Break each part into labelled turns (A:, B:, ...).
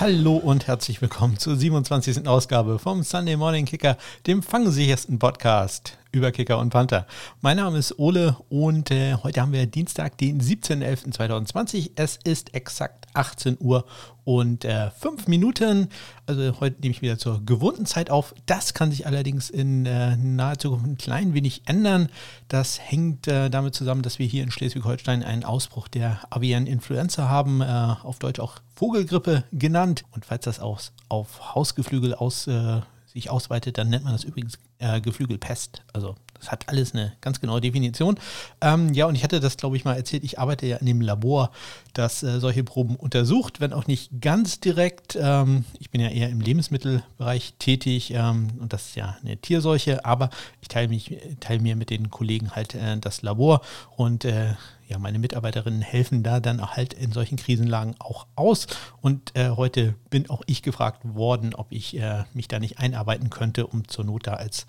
A: Hallo und herzlich willkommen zur 27. Ausgabe vom Sunday Morning Kicker, dem fangsichersten Podcast über Kicker und Panther. Mein Name ist Ole und äh, heute haben wir Dienstag, den 17.11.2020. Es ist exakt 18 Uhr und äh, 5 Minuten. Also heute nehme ich wieder zur gewohnten Zeit auf. Das kann sich allerdings in äh, naher Zukunft ein klein wenig ändern. Das hängt äh, damit zusammen, dass wir hier in Schleswig-Holstein einen Ausbruch der avian Influenza haben, äh, auf Deutsch auch Vogelgrippe genannt. Und falls das auch auf Hausgeflügel aus äh, sich ausweitet, dann nennt man das übrigens äh, Geflügelpest. Also das hat alles eine ganz genaue Definition. Ähm, ja, und ich hatte das, glaube ich, mal erzählt. Ich arbeite ja in dem Labor, das äh, solche Proben untersucht, wenn auch nicht ganz direkt. Ähm, ich bin ja eher im Lebensmittelbereich tätig ähm, und das ist ja eine Tierseuche, aber ich teile, mich, teile mir mit den Kollegen halt äh, das Labor und äh, ja, meine Mitarbeiterinnen helfen da dann halt in solchen Krisenlagen auch aus. Und äh, heute bin auch ich gefragt worden, ob ich äh, mich da nicht einarbeiten könnte, um zur Not da als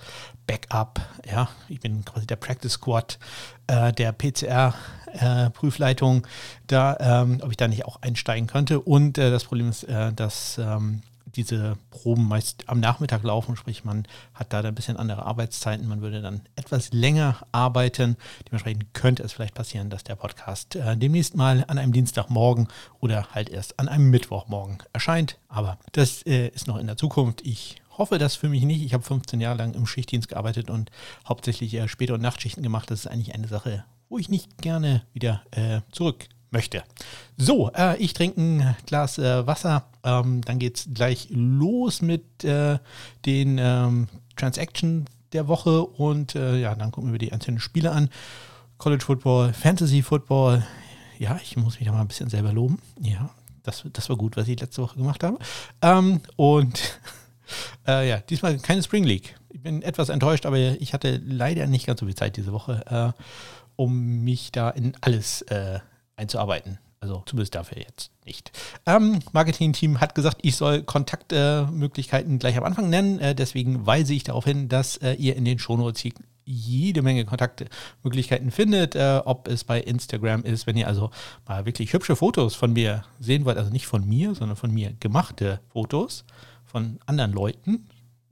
A: Backup, ja, ich bin quasi der Practice Squad äh, der PCR-Prüfleitung, äh, da, ähm, ob ich da nicht auch einsteigen könnte. Und äh, das Problem ist, äh, dass ähm, diese Proben meist am Nachmittag laufen, sprich man hat da ein bisschen andere Arbeitszeiten, man würde dann etwas länger arbeiten. Dementsprechend könnte es vielleicht passieren, dass der Podcast äh, demnächst mal an einem Dienstagmorgen oder halt erst an einem Mittwochmorgen erscheint. Aber das äh, ist noch in der Zukunft. Ich hoffe das für mich nicht. Ich habe 15 Jahre lang im Schichtdienst gearbeitet und hauptsächlich äh, Spät- und Nachtschichten gemacht. Das ist eigentlich eine Sache, wo ich nicht gerne wieder äh, zurück möchte. So, äh, ich trinke ein Glas äh, Wasser. Ähm, dann es gleich los mit äh, den ähm, Transactions der Woche und äh, ja, dann gucken wir die einzelnen Spiele an. College Football, Fantasy Football. Ja, ich muss mich da mal ein bisschen selber loben. Ja, das, das war gut, was ich letzte Woche gemacht habe. Ähm, und äh, ja, diesmal keine Spring League. Ich bin etwas enttäuscht, aber ich hatte leider nicht ganz so viel Zeit diese Woche, äh, um mich da in alles äh, einzuarbeiten. Also zumindest dafür jetzt nicht. Ähm, Marketing-Team hat gesagt, ich soll Kontaktmöglichkeiten äh, gleich am Anfang nennen. Äh, deswegen weise ich darauf hin, dass äh, ihr in den Shownotes jede Menge Kontaktmöglichkeiten findet, äh, ob es bei Instagram ist, wenn ihr also mal wirklich hübsche Fotos von mir sehen wollt, also nicht von mir, sondern von mir gemachte Fotos von anderen Leuten,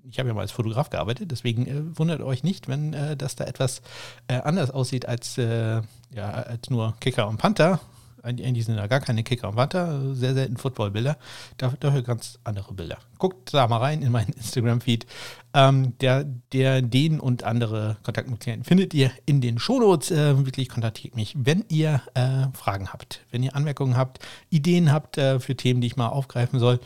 A: ich habe ja mal als Fotograf gearbeitet, deswegen äh, wundert euch nicht, wenn äh, das da etwas äh, anders aussieht als, äh, ja, als nur Kicker und Panther. Eigentlich sind da gar keine Kicker und Panther, sehr selten Footballbilder, dafür, ganz andere Bilder. Guckt da mal rein in meinen Instagram-Feed. Ähm, der, der, den und andere Kontaktmöglichkeiten findet ihr in den Shownotes. Äh, wirklich kontaktiert mich, wenn ihr äh, Fragen habt, wenn ihr Anmerkungen habt, Ideen habt äh, für Themen, die ich mal aufgreifen soll.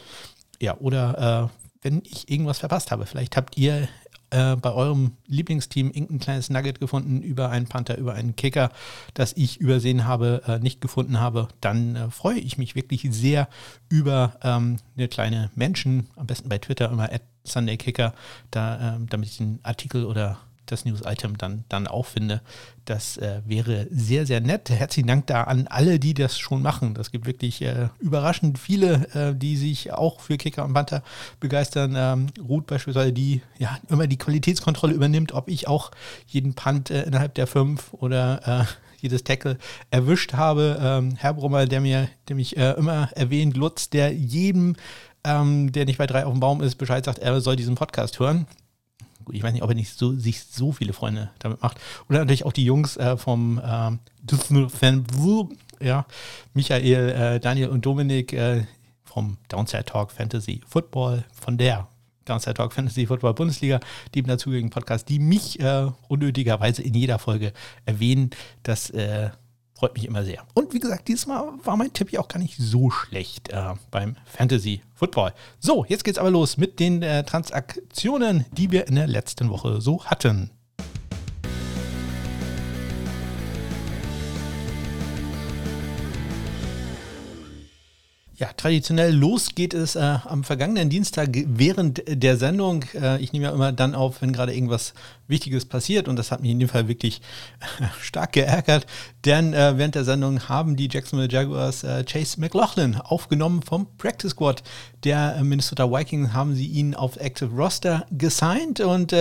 A: Ja, oder äh, wenn ich irgendwas verpasst habe. Vielleicht habt ihr äh, bei eurem Lieblingsteam irgendein kleines Nugget gefunden über einen Panther, über einen Kicker, das ich übersehen habe, äh, nicht gefunden habe. Dann äh, freue ich mich wirklich sehr über ähm, eine kleine Menschen, am besten bei Twitter immer at SundayKicker, da, ähm, damit ich einen Artikel oder das News-Item dann, dann auch finde. Das äh, wäre sehr, sehr nett. Herzlichen Dank da an alle, die das schon machen. Das gibt wirklich äh, überraschend viele, äh, die sich auch für Kicker und Panther begeistern. Ähm, Ruth beispielsweise, die ja immer die Qualitätskontrolle übernimmt, ob ich auch jeden Punt äh, innerhalb der fünf oder äh, jedes Tackle erwischt habe. Ähm, Herr Brummer, der mir, der mich äh, immer erwähnt, Lutz, der jedem ähm, der nicht bei drei auf dem Baum ist, Bescheid sagt, er soll diesen Podcast hören ich weiß nicht, ob er nicht so, sich so viele Freunde damit macht. Oder natürlich auch die Jungs äh, vom ähm, ja, Michael, äh, Daniel und Dominik äh, vom Downside Talk Fantasy Football, von der Downside Talk Fantasy Football Bundesliga, dem dazugehörigen Podcast, die mich äh, unnötigerweise in jeder Folge erwähnen. Das äh, Freut mich immer sehr. Und wie gesagt, dieses Mal war mein Tipp ja auch gar nicht so schlecht äh, beim Fantasy Football. So, jetzt geht's aber los mit den äh, Transaktionen, die wir in der letzten Woche so hatten. Ja, traditionell los geht es äh, am vergangenen Dienstag während der Sendung. Äh, ich nehme ja immer dann auf, wenn gerade irgendwas Wichtiges passiert. Und das hat mich in dem Fall wirklich stark geärgert, denn äh, während der Sendung haben die Jacksonville Jaguars äh, Chase McLaughlin aufgenommen vom Practice Squad. Der äh, Minnesota Vikings haben sie ihn auf Active Roster gesigned. Und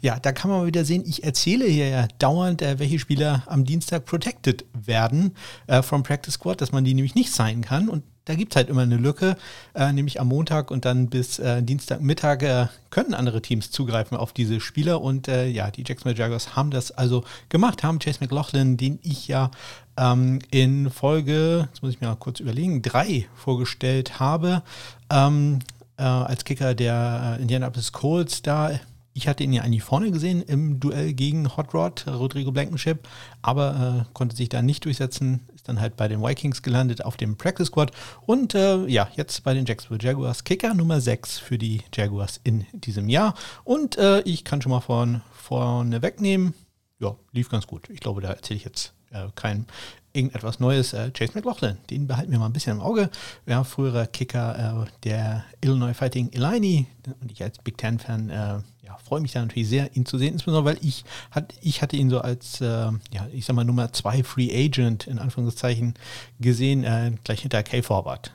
A: ja, da kann man mal wieder sehen, ich erzähle hier ja dauernd, welche Spieler am Dienstag protected werden vom Practice Squad, dass man die nämlich nicht signen kann. Und da gibt es halt immer eine Lücke, äh, nämlich am Montag und dann bis äh, Dienstagmittag äh, können andere Teams zugreifen auf diese Spieler und äh, ja, die Jacksonville Jaguars haben das also gemacht, haben Chase McLaughlin, den ich ja ähm, in Folge, jetzt muss ich mir mal kurz überlegen, drei vorgestellt habe, ähm, äh, als Kicker der äh, Indianapolis Colts. Da ich hatte ihn ja eigentlich vorne gesehen im Duell gegen Hot Rod, Rodrigo Blankenship, aber äh, konnte sich da nicht durchsetzen, ist dann halt bei den Vikings gelandet auf dem Practice Squad und äh, ja, jetzt bei den Jacksonville Jaguars Kicker Nummer 6 für die Jaguars in diesem Jahr. Und äh, ich kann schon mal von vorne wegnehmen, ja, lief ganz gut. Ich glaube, da erzähle ich jetzt äh, kein irgendetwas Neues. Äh, Chase McLaughlin, den behalten wir mal ein bisschen im Auge. Ja, früherer Kicker äh, der Illinois Fighting Illini und ich als Big Ten-Fan äh, freue mich da natürlich sehr, ihn zu sehen, insbesondere weil ich, hat, ich hatte ihn so als, äh, ja, ich sag mal, Nummer zwei Free Agent in Anführungszeichen gesehen, äh, gleich hinter K Forward.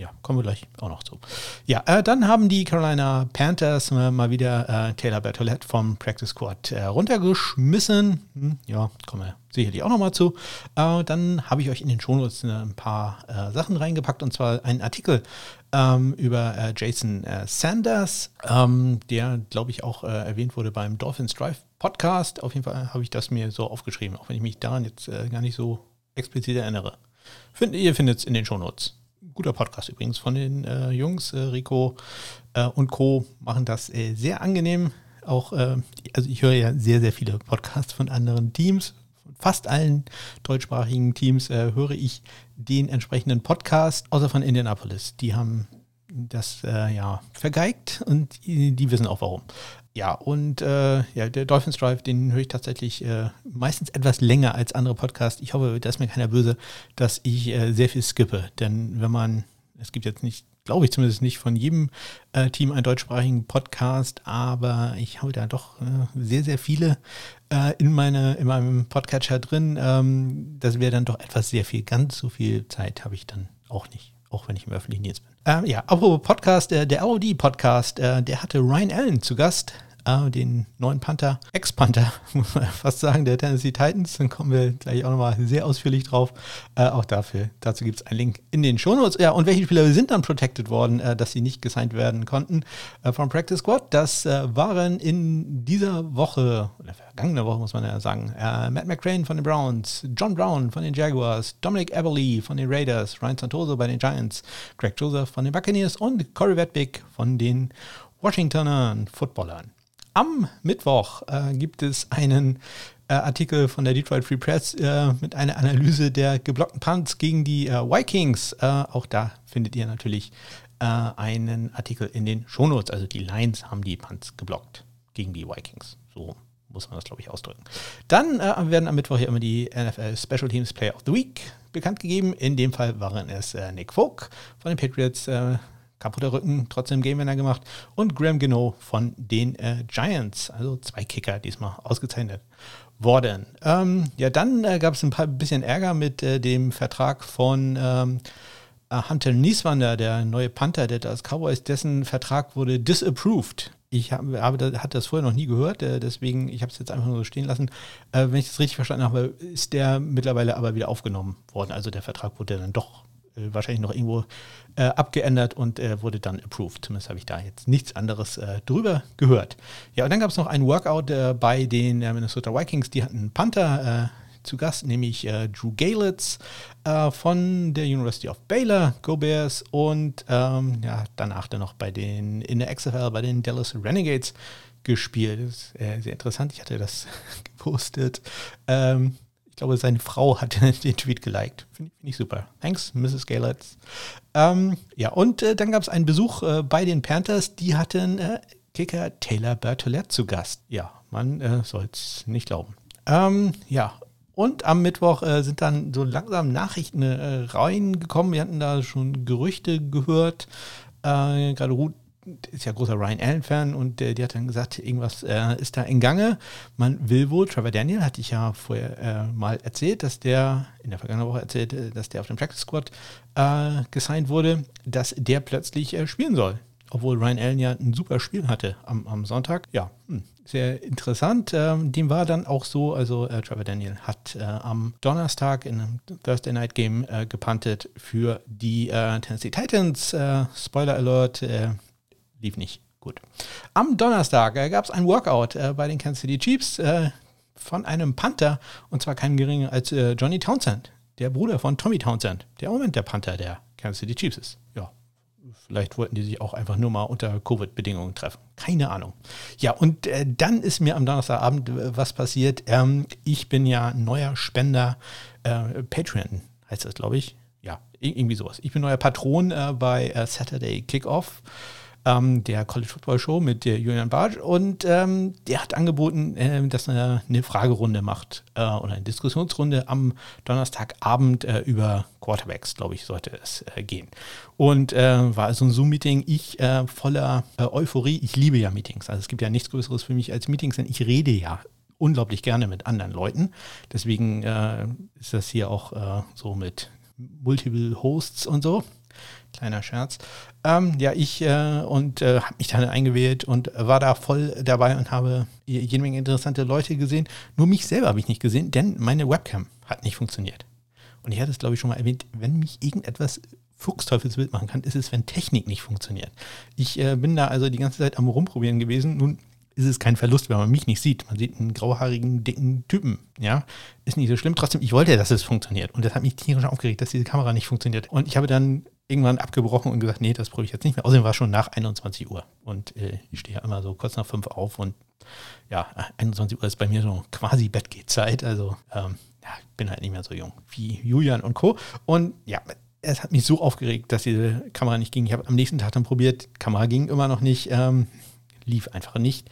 A: Ja, kommen wir gleich auch noch zu. Ja, äh, dann haben die Carolina Panthers äh, mal wieder äh, Taylor Bertolette vom Practice Squad äh, runtergeschmissen. Hm, ja, kommen wir sicherlich auch nochmal zu. Äh, dann habe ich euch in den Shownotes ein paar äh, Sachen reingepackt und zwar einen Artikel ähm, über Jason Sanders, ähm, der, glaube ich, auch erwähnt wurde beim Dolphins Drive Podcast. Auf jeden Fall habe ich das mir so aufgeschrieben, auch wenn ich mich daran jetzt gar nicht so explizit erinnere. Find, ihr findet es in den Shownotes guter Podcast übrigens von den äh, Jungs. Äh, Rico äh, und Co. machen das äh, sehr angenehm. Auch, äh, also ich höre ja sehr, sehr viele Podcasts von anderen Teams. Fast allen deutschsprachigen Teams äh, höre ich den entsprechenden Podcast, außer von Indianapolis. Die haben das ja vergeigt und die, die wissen auch warum. Ja, und äh, ja, der Dolphins Drive, den höre ich tatsächlich äh, meistens etwas länger als andere Podcasts. Ich hoffe, da ist mir keiner böse, dass ich äh, sehr viel skippe. Denn wenn man, es gibt jetzt nicht, glaube ich zumindest nicht von jedem äh, Team einen deutschsprachigen Podcast, aber ich habe da doch äh, sehr, sehr viele äh, in, meine, in meinem Podcatcher drin. Ähm, das wäre dann doch etwas sehr viel. Ganz so viel Zeit habe ich dann auch nicht auch wenn ich im öffentlichen Dienst bin. Ähm, ja, apropos Podcast, äh, der LOD-Podcast, äh, der hatte Ryan Allen zu Gast äh, den neuen Panther, Ex-Panther, muss man fast sagen, der Tennessee Titans. Dann kommen wir gleich auch nochmal sehr ausführlich drauf. Äh, auch dafür, dazu gibt es einen Link in den Shownotes. Ja, und welche Spieler sind dann protected worden, äh, dass sie nicht gesigned werden konnten äh, vom Practice Squad? Das äh, waren in dieser Woche, oder vergangene Woche muss man ja sagen, äh, Matt McCrane von den Browns, John Brown von den Jaguars, Dominic Everly von den Raiders, Ryan Santoso bei den Giants, Greg Joseph von den Buccaneers und Corey Wedwick von den Washingtonern Footballern. Am Mittwoch äh, gibt es einen äh, Artikel von der Detroit Free Press äh, mit einer Analyse der geblockten Punts gegen die äh, Vikings. Äh, auch da findet ihr natürlich äh, einen Artikel in den Shownotes. Also die Lions haben die Punts geblockt gegen die Vikings. So muss man das, glaube ich, ausdrücken. Dann werden am Mittwoch hier immer die NFL Special Teams Player of the Week bekannt gegeben. In dem Fall waren es Nick Folk von den Patriots, kaputter Rücken, trotzdem Game Winner gemacht. Und Graham Gino von den äh, Giants, also zwei Kicker diesmal ausgezeichnet worden. Ähm, ja, dann äh, gab es ein paar bisschen Ärger mit äh, dem Vertrag von ähm, äh, Hunter Nieswander, der neue Panther der das Cowboys, dessen Vertrag wurde disapproved. Ich habe, habe hatte das vorher noch nie gehört, äh, deswegen, ich habe es jetzt einfach nur so stehen lassen. Äh, wenn ich das richtig verstanden habe, ist der mittlerweile aber wieder aufgenommen worden. Also der Vertrag wurde dann doch wahrscheinlich noch irgendwo äh, abgeändert und äh, wurde dann approved. Zumindest habe ich da jetzt nichts anderes äh, drüber gehört. Ja, und dann gab es noch ein Workout äh, bei den äh, Minnesota Vikings. Die hatten einen Panther zu Gast, nämlich Drew Galitz von der University of Baylor, Go Bears und ähm, ja, danach dann noch bei den in der XFL bei den Dallas Renegades gespielt. Das ist sehr interessant. Ich hatte das gepostet. Ähm, glaube, seine Frau hat den Tweet geliked. Finde find ich super. Thanks, Mrs. Galetz. Ähm, ja, und äh, dann gab es einen Besuch äh, bei den Panthers. Die hatten äh, Kicker Taylor Bertolette zu Gast. Ja, man äh, soll es nicht glauben. Ähm, ja, und am Mittwoch äh, sind dann so langsam Nachrichten äh, reingekommen. Wir hatten da schon Gerüchte gehört. Äh, Gerade Ruth ist ja großer Ryan Allen-Fan und äh, die hat dann gesagt, irgendwas äh, ist da in Gange. Man will wohl, Trevor Daniel hatte ich ja vorher äh, mal erzählt, dass der, in der vergangenen Woche erzählt, dass der auf dem Practice Squad äh, gesigned wurde, dass der plötzlich äh, spielen soll. obwohl Ryan Allen ja ein super Spiel hatte am, am Sonntag. Ja, hm, sehr interessant. Ähm, dem war dann auch so, also äh, Trevor Daniel hat äh, am Donnerstag in einem Thursday Night Game äh, gepantet für die äh, Tennessee Titans. Äh, Spoiler Alert, äh, lief nicht gut. Am Donnerstag gab es ein Workout bei den Kansas City Chiefs von einem Panther und zwar keinem geringer als Johnny Townsend, der Bruder von Tommy Townsend, der im Moment der Panther der Kansas City Chiefs ist. Ja, Vielleicht wollten die sich auch einfach nur mal unter Covid-Bedingungen treffen. Keine Ahnung. Ja, und äh, dann ist mir am Donnerstagabend äh, was passiert. Ähm, ich bin ja neuer Spender, äh, Patreon heißt das, glaube ich. Ja, irgendwie sowas. Ich bin neuer Patron äh, bei äh, Saturday Kickoff ähm, der College Football Show mit Julian Bartsch und ähm, der hat angeboten, äh, dass er eine Fragerunde macht äh, oder eine Diskussionsrunde am Donnerstagabend äh, über Quarterbacks, glaube ich, sollte es äh, gehen. Und äh, war also ein Zoom-Meeting, ich äh, voller Euphorie. Ich liebe ja Meetings. Also es gibt ja nichts Größeres für mich als Meetings, denn ich rede ja unglaublich gerne mit anderen Leuten. Deswegen ist das hier auch so mit Multiple Hosts und so. Kleiner Scherz. Ähm, ja, ich äh, und äh, habe mich dann eingewählt und war da voll dabei und habe jede Menge interessante Leute gesehen. Nur mich selber habe ich nicht gesehen, denn meine Webcam hat nicht funktioniert. Und ich hatte es, glaube ich, schon mal erwähnt, wenn mich irgendetwas Fuchsteufelswild machen kann, ist es, wenn Technik nicht funktioniert. Ich äh, bin da also die ganze Zeit am Rumprobieren gewesen. Nun ist es kein Verlust, wenn man mich nicht sieht. Man sieht einen grauhaarigen, dicken Typen. Ja, ist nicht so schlimm. Trotzdem, ich wollte, dass es funktioniert. Und das hat mich tierisch aufgeregt, dass diese Kamera nicht funktioniert. Und ich habe dann irgendwann abgebrochen und gesagt, nee, das probiere ich jetzt nicht mehr. Außerdem war es schon nach 21 Uhr. Und äh, ich stehe ja immer so kurz nach fünf auf und ja, 21 Uhr ist bei mir so quasi Bettgehzeit. Also ähm, ja, ich bin halt nicht mehr so jung wie Julian und Co. Und ja, es hat mich so aufgeregt, dass diese Kamera nicht ging. Ich habe am nächsten Tag dann probiert, Kamera ging immer noch nicht, ähm, lief einfach nicht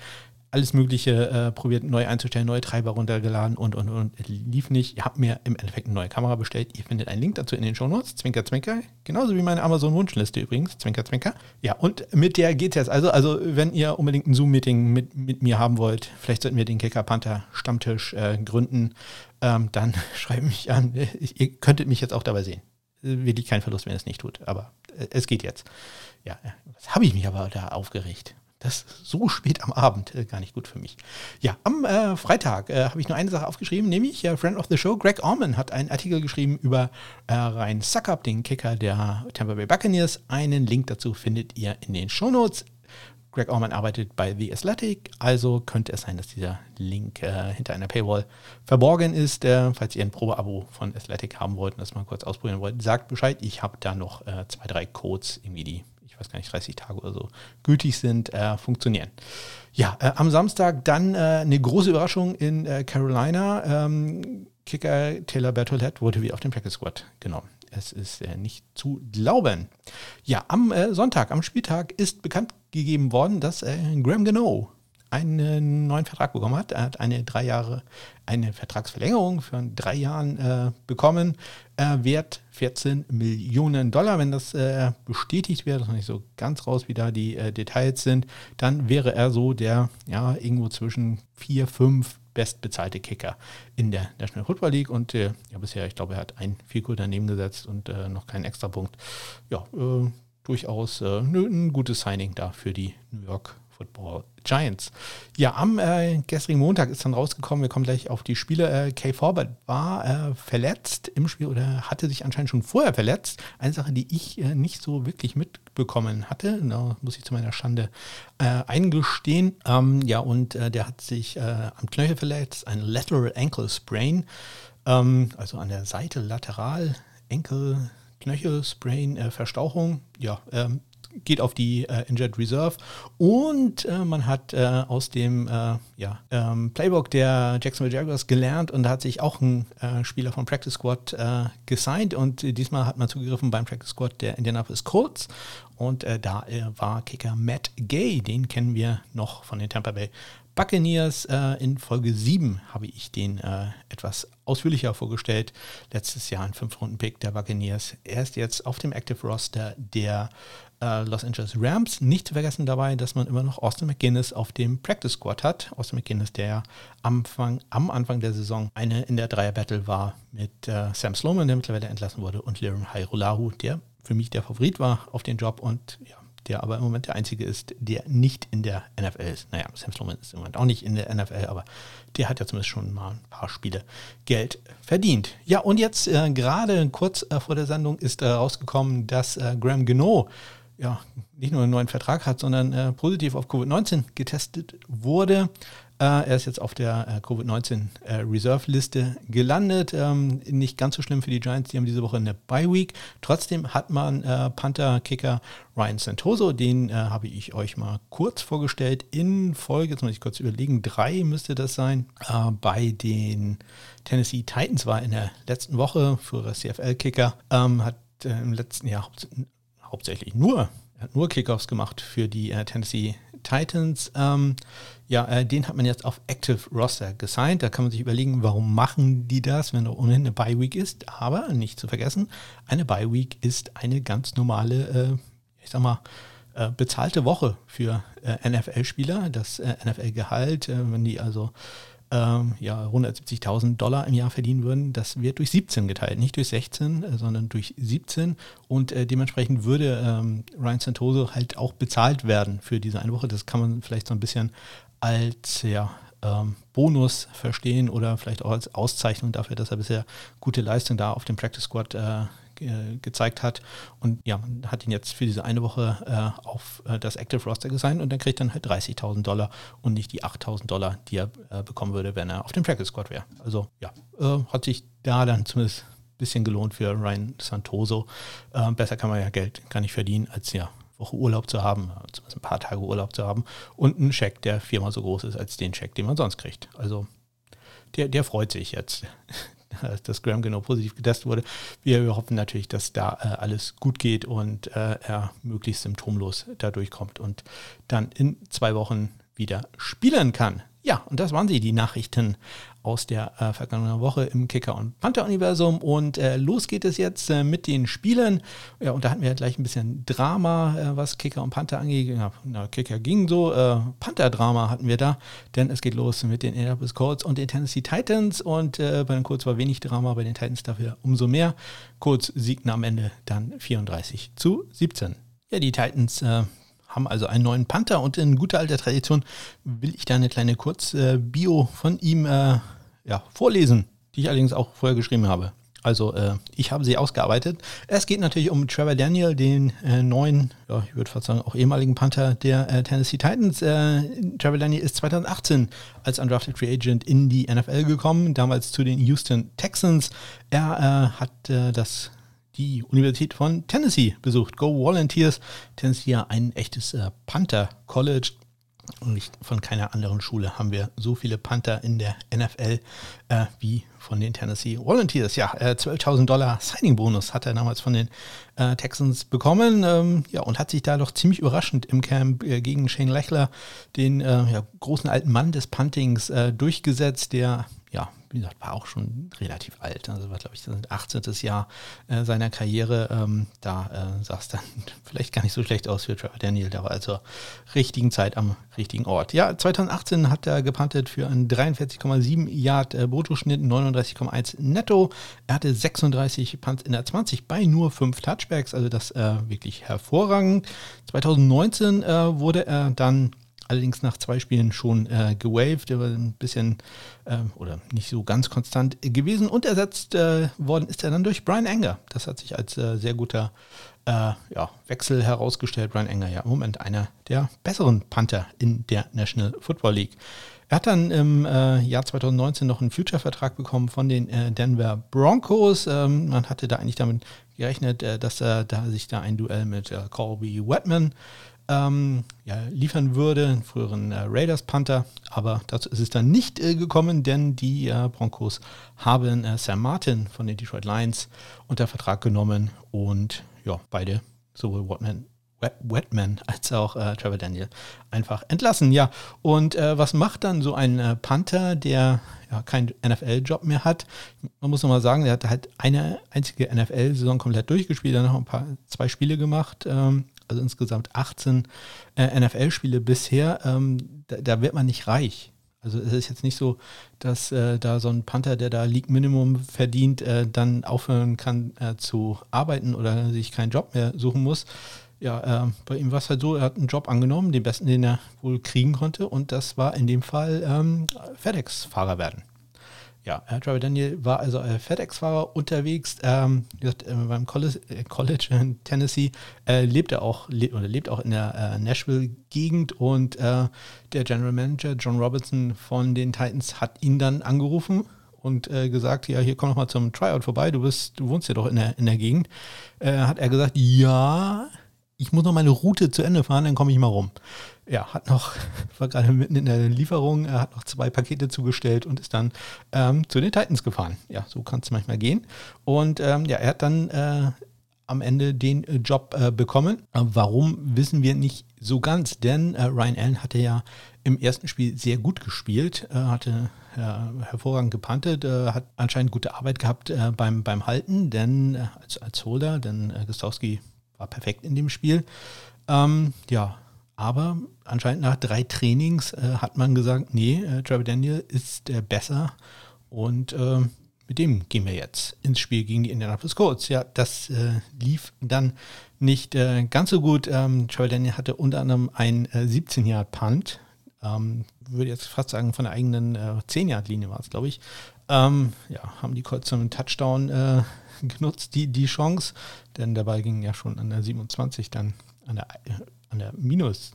A: alles Mögliche äh, probiert neu einzustellen, neue Treiber runtergeladen und, und, und lief nicht. Ihr habt mir im Endeffekt eine neue Kamera bestellt. Ihr findet einen Link dazu in den Show Notes. Zwinker, zwinker. Genauso wie meine Amazon-Wunschliste übrigens. Zwinker, zwinker. Ja, und mit der geht es jetzt. Also, also, wenn ihr unbedingt ein Zoom-Meeting mit, mit mir haben wollt, vielleicht sollten wir den Kicker Panther Stammtisch äh, gründen, ähm, dann schreibt mich an. Ihr könntet mich jetzt auch dabei sehen. Wirklich kein Verlust, wenn es nicht tut. Aber äh, es geht jetzt. Ja, was habe ich mich aber da aufgeregt? Das so spät am Abend, äh, gar nicht gut für mich. Ja, am äh, Freitag äh, habe ich nur eine Sache aufgeschrieben, nämlich äh, Friend of the Show, Greg Orman hat einen Artikel geschrieben über äh, Ryan Suckup, den Kicker der Tampa Bay Buccaneers. Einen Link dazu findet ihr in den Shownotes. Greg Orman arbeitet bei The Athletic, also könnte es sein, dass dieser Link äh, hinter einer Paywall verborgen ist. Äh, falls ihr ein Probeabo von Athletic haben wollt und das mal kurz ausprobieren wollt, sagt Bescheid. Ich habe da noch zwei, drei Codes, irgendwie die weiß gar nicht, 30 Tage oder so gültig sind, äh, funktionieren. Ja, äh, am Samstag dann äh, eine große Überraschung in äh, Carolina. Ähm, Kicker Taylor Bertolette wurde wieder auf den Practice Squad genommen. Es ist äh, nicht zu glauben. Ja, am äh, Sonntag, am Spieltag, ist bekannt gegeben worden, dass Graham Gano einen neuen Vertrag bekommen hat. Er hat eine drei Jahre, eine Vertragsverlängerung für drei Jahren äh, bekommen, äh, wert 14 Millionen Dollar. Wenn das äh, bestätigt wird, das ist nicht so ganz raus, wie da die äh, Details sind, dann wäre er so der, ja, irgendwo zwischen vier, fünf bestbezahlte Kicker in der National Football League und äh, ja, bisher, ich glaube, er hat ein Vielkur daneben gesetzt und äh, noch keinen Extrapunkt. Ja, durchaus ein gutes Signing da für die New York Football Giants. Ja, am äh, gestrigen Montag ist dann rausgekommen, wir kommen gleich auf die Spiele. Äh, Kay Forbert war äh, verletzt im Spiel oder hatte sich anscheinend schon vorher verletzt. Eine Sache, die ich äh, nicht so wirklich mitbekommen hatte, da muss ich zu meiner Schande äh, eingestehen. Ähm, ja, und äh, der hat sich am Knöchel verletzt, ein Lateral Ankle Sprain, ähm, also an der Seite lateral, Enkel. Knöchel, Sprain, äh, Verstauchung. Ja, ähm, geht auf die äh, Injured Reserve und äh, man hat äh, aus dem äh, ja, ähm, Playbook der Jacksonville Jaguars gelernt und da hat sich auch ein äh, Spieler vom Practice Squad äh, gesigned und diesmal hat man zugegriffen beim Practice Squad der Indianapolis Colts und da war Kicker Matt Gay, den kennen wir noch von den Tampa Bay Buccaneers. in Folge 7 habe ich den etwas ausführlicher vorgestellt. Letztes Jahr ein Fünf-Runden-Pick der Buccaneers. Er ist jetzt auf dem Active Roster der äh, Los Angeles Rams. Nicht zu vergessen dabei, dass man immer noch Austin McGuinness auf dem Practice Squad hat. Austin McGuinness, der am Anfang, am Anfang der Saison eine in der Dreier-Battle war mit äh, Sam Sloman, der mittlerweile entlassen wurde, und Liram Hairulahu, der für mich der Favorit war auf den Job und ja, der aber im Moment der einzige ist, der nicht in der NFL ist. Naja, Sam Sloman ist im Moment auch nicht in der NFL, aber der hat ja zumindest schon mal ein paar Spiele Geld verdient. Ja, und jetzt äh, gerade kurz äh, vor der Sendung ist äh, rausgekommen, dass äh, Graham Geno ja, nicht nur einen neuen Vertrag hat, sondern äh, positiv auf Covid-19 getestet wurde. Äh, er ist jetzt auf der äh, Covid-19 äh, Reserve-Liste gelandet. Ähm, nicht ganz so schlimm für die Giants, die haben diese Woche eine Bye-Week. Trotzdem hat man äh, Panther-Kicker Ryan Santoso, den äh, habe ich euch mal kurz vorgestellt in Folge, jetzt muss ich kurz überlegen, drei müsste das sein, bei den Tennessee Titans war in der letzten Woche für CFL-Kicker, ähm, hat im letzten Jahr hauptsächlich nur, er hat nur Kickoffs gemacht für die äh, Tennessee Titans. Ähm, ja, äh, den hat man jetzt auf Active Roster gesigned. Da kann man sich überlegen, warum machen die das, wenn da ohnehin eine Bye Week ist. Aber nicht zu vergessen, eine Bye Week ist eine ganz normale, äh, ich sag mal, äh, bezahlte Woche für äh, NFL-Spieler. Das äh, NFL-Gehalt, wenn die also ähm, ja, 170.000 Dollar im Jahr verdienen würden, das wird durch 17 geteilt, nicht durch 16, äh, sondern durch 17 und äh, dementsprechend würde ähm, Ryan Santoso halt auch bezahlt werden für diese eine Woche. Das kann man vielleicht so ein bisschen als ja, ähm, Bonus verstehen oder vielleicht auch als Auszeichnung dafür, dass er bisher gute Leistung da auf dem Practice Squad äh, gezeigt hat. Und ja, man hat ihn jetzt für diese eine Woche äh, auf äh, das Active Roster gesigned und dann kriegt er halt 30.000 Dollar und nicht die 8.000 Dollar, die er äh, bekommen würde, wenn er auf dem Practice Squad wäre. Also ja, äh, hat sich da dann zumindest ein bisschen gelohnt für Ryan Santoso. Äh, besser kann man ja Geld gar nicht verdienen, als ja Woche Urlaub zu haben, zumindest ein paar Tage Urlaub zu haben und einen Scheck, der viermal so groß ist als den Scheck, den man sonst kriegt. Also der, der freut sich jetzt, dass Graham genau positiv getestet wurde. Wir hoffen natürlich, dass da äh, alles gut geht und äh, er möglichst symptomlos da durchkommt und dann in zwei Wochen wieder spielen kann. Ja, und das waren sie, die Nachrichten aus der äh, vergangenen Woche im Kicker- und Panther-Universum. Und äh, los geht es jetzt äh, mit den Spielen. Ja, und da hatten wir gleich ein bisschen Drama, äh, was Kicker und Panther angeht. Ja, na, Kicker ging so, äh, Panther-Drama hatten wir da, denn es geht los mit den Indianapolis Colts und den Tennessee Titans. Und äh, bei den Colts war wenig Drama, bei den Titans dafür umso mehr. Colts siegten am Ende dann 34 zu 17. Ja, die Titans haben also einen neuen Panther und in guter alter Tradition will ich da eine kleine Kurzbio von ihm äh, ja, vorlesen, die ich allerdings auch vorher geschrieben habe. Also äh, ich habe sie ausgearbeitet. Es geht natürlich um Trevor Daniel, den äh, neuen, ja, ich würde fast sagen auch ehemaligen Panther der äh, Tennessee Titans. Äh, Trevor Daniel ist 2018 als Undrafted Free Agent in die NFL gekommen, damals zu den Houston Texans. Er äh, hat äh, das die Universität von Tennessee besucht. Go Volunteers. Tennessee ja ein echtes Panther College. Und von keiner anderen Schule haben wir so viele Panther in der NFL äh, wie von den Tennessee Volunteers. Ja, äh, 12.000 Dollar Signing-Bonus hat er damals von den äh, Texans bekommen. Ähm, ja, und hat sich da doch ziemlich überraschend im Camp äh, gegen Shane Lechler, den äh, ja, großen alten Mann des Puntings, äh, durchgesetzt, der ja, wie gesagt, war auch schon relativ alt. Also war, glaube ich, das 18. Jahr äh, seiner Karriere. Ähm, da äh, sah es dann vielleicht gar nicht so schlecht aus für Trevor Daniel. Da war also richtigen Zeit am richtigen Ort. Ja, 2018 hat er gepantet für einen 43,7 Yard äh, Bruttoschnitt, 39,1 netto. Er hatte 36 Punts in der 20 bei nur 5 Touchbacks, also das äh, wirklich hervorragend. 2019 äh, wurde er dann allerdings nach zwei Spielen schon äh, gewaved, war ein bisschen äh, oder nicht so ganz konstant gewesen und ersetzt äh, worden ist er dann durch Brian Enger. Das hat sich als äh, sehr guter äh, ja, Wechsel herausgestellt. Brian Enger ja im Moment einer der besseren Panther in der National Football League. Er hat dann im äh, Jahr 2019 noch einen Future-Vertrag bekommen von den äh, Denver Broncos. Ähm, man hatte da eigentlich damit gerechnet, äh, dass er da sich da ein Duell mit äh, Colby Wetman ähm, ja, liefern würde, einen früheren äh, Raiders Panther. Aber dazu ist es dann nicht äh, gekommen, denn die äh, Broncos haben äh, Sam Martin von den Detroit Lions unter Vertrag genommen und ja, beide, sowohl Watman, Wetman als auch äh, Trevor Daniel einfach entlassen. Ja, und äh, was macht dann so ein äh, Panther, der ja keinen NFL-Job mehr hat? Man muss nochmal sagen, der hat halt eine einzige NFL-Saison komplett durchgespielt, dann noch ein paar, zwei Spiele gemacht, ähm, also insgesamt 18 äh, NFL-Spiele bisher, ähm, da, da, wird man nicht reich. Also es ist jetzt nicht so, dass äh, da so ein Panther, der da League Minimum verdient, äh, dann aufhören kann äh, zu arbeiten oder sich keinen Job mehr suchen muss. ja, äh, bei ihm war es halt so, er hat einen Job angenommen, den besten, den er wohl kriegen konnte. Und das war in dem Fall ähm, FedEx-Fahrer werden. Ja, äh, Trevor Daniel war also äh, FedEx-Fahrer unterwegs. Ähm, gesagt, äh, beim College, äh, College, in Tennessee äh, lebt er auch le oder lebt auch in der äh, Nashville-Gegend und der General Manager John Robinson von den Titans hat ihn dann angerufen und gesagt, ja, hier komm noch mal zum Tryout vorbei. Du bist, du wohnst ja doch in der in der Gegend. hat er gesagt, ja, ich muss noch meine Route zu Ende fahren, dann komme ich mal rum. Ja, hat noch, war gerade mitten in der Lieferung, er hat noch zwei Pakete zugestellt und ist dann ähm, zu den Titans gefahren. Ja, so kann es manchmal gehen. Und ähm, ja, er hat dann äh, am Ende den äh, Job äh, bekommen. warum, wissen wir nicht so ganz, denn äh, Ryan Allen hatte ja im ersten Spiel sehr gut gespielt, äh, hatte hervorragend gepantet, äh, hat anscheinend gute Arbeit gehabt beim, beim Halten, denn als, als Holder, denn äh, Gostowski war perfekt in dem Spiel. Ähm, ja, aber anscheinend nach drei Trainings äh, hat man gesagt, nee, äh, Trevor Daniel ist äh, besser und äh, mit dem gehen wir jetzt ins Spiel gegen die Indianapolis Colts. Ja, das äh, lief dann nicht äh, ganz so gut. Ähm, Trevor Daniel hatte unter anderem ein 17-Yard-Punt. Ähm, würde jetzt fast sagen, von der eigenen äh, 10-Yard-Linie war es, glaube ich. Ähm, ja, haben die Colts zum Touchdown genutzt, die, die Chance, denn Ball ging ja schon an der 27 dann, an der, an der minus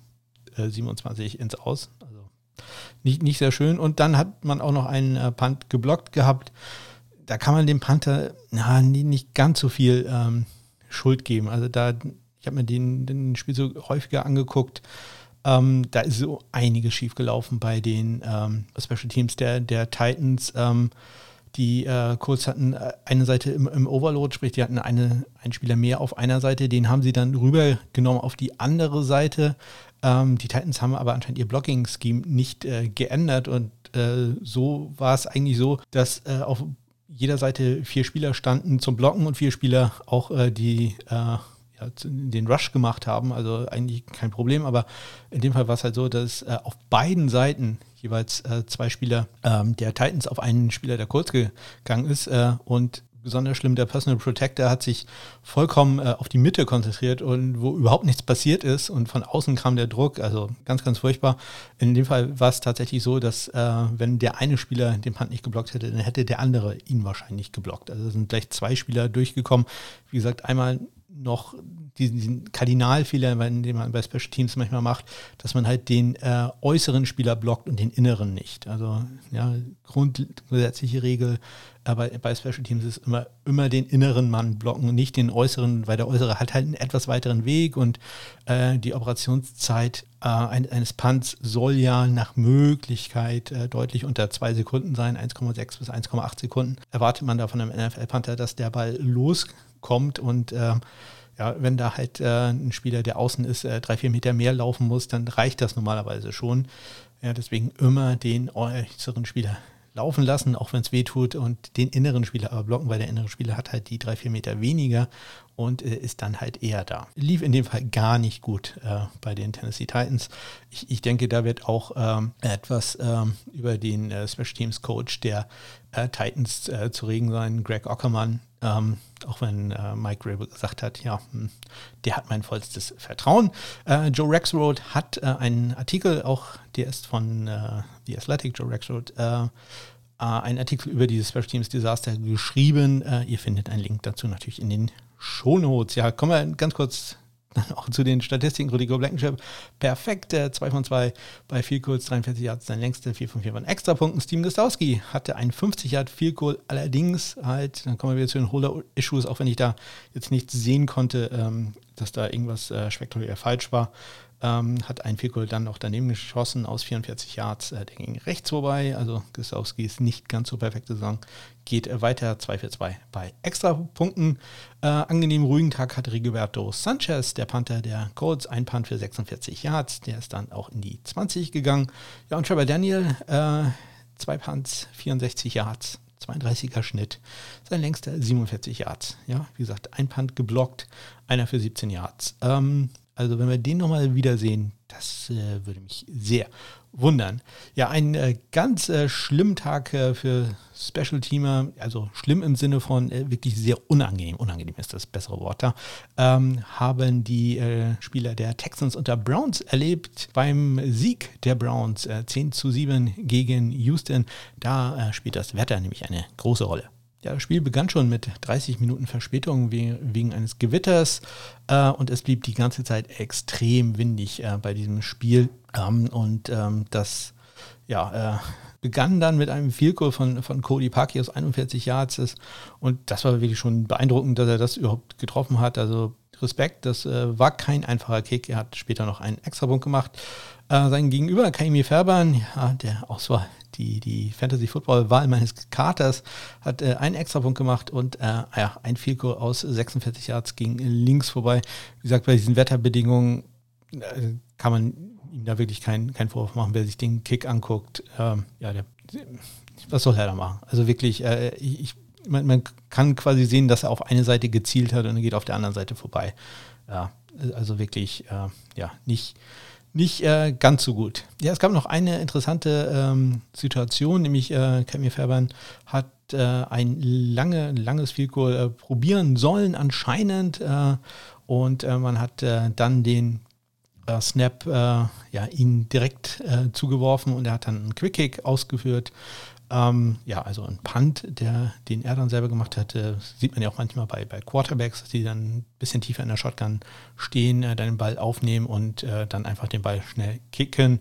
A: äh, 27 ins Aus. Also nicht, nicht sehr schön. Und dann hat man auch noch einen äh, Punt geblockt gehabt. Da kann man dem Panther na, nicht ganz so viel ähm, Schuld geben. Also da, ich habe mir den, den Spiel so häufiger angeguckt. Ähm, da ist so einiges schiefgelaufen bei den ähm, Special Teams der, der Titans. Die äh, Colts hatten äh, eine Seite im, im, Overload, sprich, die hatten eine, einen Spieler mehr auf einer Seite, den haben sie dann rübergenommen auf die andere Seite. Ähm, die Titans haben aber anscheinend ihr Blocking-Scheme nicht äh, geändert und äh, so war es eigentlich so, dass äh, auf jeder Seite vier Spieler standen zum Blocken und vier Spieler auch äh, die den Rush gemacht haben. Also eigentlich kein Problem, aber in dem Fall war es halt so, dass auf beiden Seiten jeweils äh, zwei Spieler ähm, der Titans auf einen Spieler der Colts gegangen ist. Äh, und besonders schlimm, der Personal Protector hat sich vollkommen äh, auf die Mitte konzentriert und wo überhaupt nichts passiert ist und von außen kam der Druck, also ganz, ganz furchtbar. In dem Fall war es tatsächlich so, dass äh, wenn der eine Spieler den Punt nicht geblockt hätte, dann hätte der andere ihn wahrscheinlich geblockt. Also sind gleich zwei Spieler durchgekommen. Wie gesagt, einmal noch diesen, diesen Kardinalfehler, den man bei Special Teams manchmal macht, dass man halt den äh, äußeren Spieler blockt und den inneren nicht. Also ja, grundgesetzliche Regel äh, bei, Special Teams ist immer, immer den inneren Mann blocken und nicht den äußeren, weil der äußere hat halt einen etwas weiteren Weg und äh, die Operationszeit äh, eines Punts soll ja nach Möglichkeit äh, deutlich unter zwei Sekunden sein, 1,6 bis 1,8 Sekunden. Erwartet man da von einem NFL-Panther, dass der Ball loskommt und äh, ja, wenn da halt äh, ein Spieler, der außen ist, äh, drei, vier Meter mehr laufen muss, dann reicht das normalerweise schon. Ja, deswegen immer den äußeren Spieler laufen lassen, auch wenn es weh tut, und den inneren Spieler aber blocken, weil der innere Spieler hat halt die drei, vier Meter weniger und äh, ist dann halt eher da. Lief in dem Fall gar nicht gut äh, bei den Tennessee Titans. Ich, ich denke, da wird auch ähm, etwas ähm, über den äh, Special Teams Coach der äh, Titans äh, zu reden sein, Greg Ockermann. Ähm, auch wenn äh, Mike Rabel gesagt hat, ja, hm, der hat mein vollstes Vertrauen. Äh, Joe Rexroad hat äh, einen Artikel, auch der ist von äh, The Athletic, Joe Rexroad, äh, äh, einen Artikel über dieses Special Teams Desaster geschrieben. ihr findet einen Link dazu natürlich in den Shownotes. Ja, kommen wir ganz kurz dann auch zu den Statistiken. Rudiger Blankenship, perfekt, 2 von 2 bei Field Goals, 43 Yards, sein längste, 4 von 4 waren Extrapunkten. Steven Gostowski hatte einen 50 Yard Field Goal, allerdings halt, dann kommen wir wieder zu den Holder-Issues, auch wenn ich da jetzt nichts sehen konnte, ähm, dass da irgendwas äh, spektakulär falsch war ähm, hat ein Field dann noch daneben geschossen aus 44 Yards. Äh, der ging rechts vorbei, also Gustowski ist nicht ganz so perfekte Saison. Geht weiter 2 für 2 bei Extrapunkten. Äh, angenehm ruhigen Tag hatte Rigoberto Sanchez, der Panther der Colts, ein Punt für 46 Yards. Der ist dann auch in die 20 gegangen. Ja, und Trevor Daniel, äh, zwei Punts, 64 Yards. 32er Schnitt. Sein längster 47 Yards. Ja, wie gesagt, ein Punt geblockt, einer für 17 Yards. Ähm, Also wenn wir den nochmal wiedersehen, das äh, würde mich sehr wundern. Ja, ein äh, ganz äh, schlimmen Tag äh, für Special Teamer, also schlimm im Sinne von äh, wirklich sehr unangenehm, unangenehm ist das bessere Wort da, ähm, haben die äh, Spieler der Texans und der Browns erlebt beim Sieg der Browns 10 zu 7 gegen Houston. Da spielt das Wetter nämlich eine große Rolle. Ja, das Spiel begann schon mit 30 Minuten Verspätung wegen eines Gewitters äh, und es blieb die ganze Zeit extrem windig äh, bei diesem Spiel. Ähm, und ähm, das ja, äh, begann dann mit einem Vielkohl von, von Cody Parkey aus 41 Yards. Und das war wirklich schon beeindruckend, dass er das überhaupt getroffen hat. Also Respekt, das äh, war kein einfacher Kick. Er hat später noch einen Extrapunkt gemacht. Äh, sein Gegenüber, Kaimi Färbern, ja, der Auswahl die, die Fantasy-Football-Wahl meines Katers, hat äh, einen Extrapunkt gemacht und äh, ja, ein Fielko aus 46 Yards ging links vorbei. Wie gesagt, bei diesen Wetterbedingungen äh, kann man ihm da wirklich keinen kein Vorwurf machen, wer sich den Kick anguckt. Ähm, ja, der, was soll er da machen? Also wirklich, äh, ich, man, man, kann quasi sehen, dass er auf eine Seite gezielt hat und er geht auf der anderen Seite vorbei. Ja, also wirklich, äh, ja, nicht nicht äh, ganz so gut. Ja, es gab noch eine interessante ähm, Situation, nämlich äh, Camille Fairbairn hat äh, ein lange, langes Field äh, probieren sollen anscheinend äh, und äh, man hat äh, dann den Snap ja, ihn direkt zugeworfen und er hat dann einen Quick Kick ausgeführt ähm, ja, also ein Punt, der, den er dann selber gemacht hatte, sieht man ja auch manchmal bei, bei Quarterbacks, die dann ein bisschen tiefer in der Shotgun stehen, äh, dann den Ball aufnehmen und äh, dann einfach den Ball schnell kicken.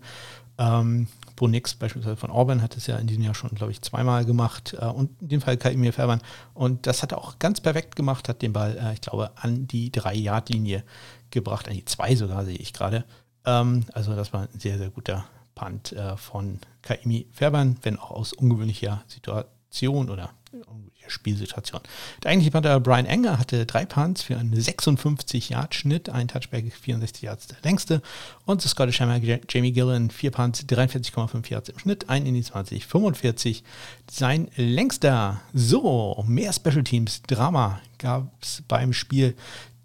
A: Ähm, Bo Nix beispielsweise von Auburn hat es ja in diesem Jahr schon, glaube ich, zweimal gemacht äh, und in dem Fall Kaimir Färban. Und das hat er auch ganz perfekt gemacht, hat den Ball, äh, ich glaube, an die Drei-Yard-Linie gebracht, an die zwei sogar, sehe ich gerade. Ähm, also das war ein sehr, sehr guter Punt äh, von Kaimi Färbern, wenn auch aus ungewöhnlicher Situation oder ungewöhnlicher Spielsituation. Der eigentliche Panther Brian Enger hatte drei Punts für einen 56-Yard-Schnitt, ein Touchback 64 Yards der längste und der Scottish Hammer Jamie Gillen vier Punts 43,5 Yards im Schnitt, ein in die 20, 45 sein längster. So, mehr Special Teams Drama gab es beim Spiel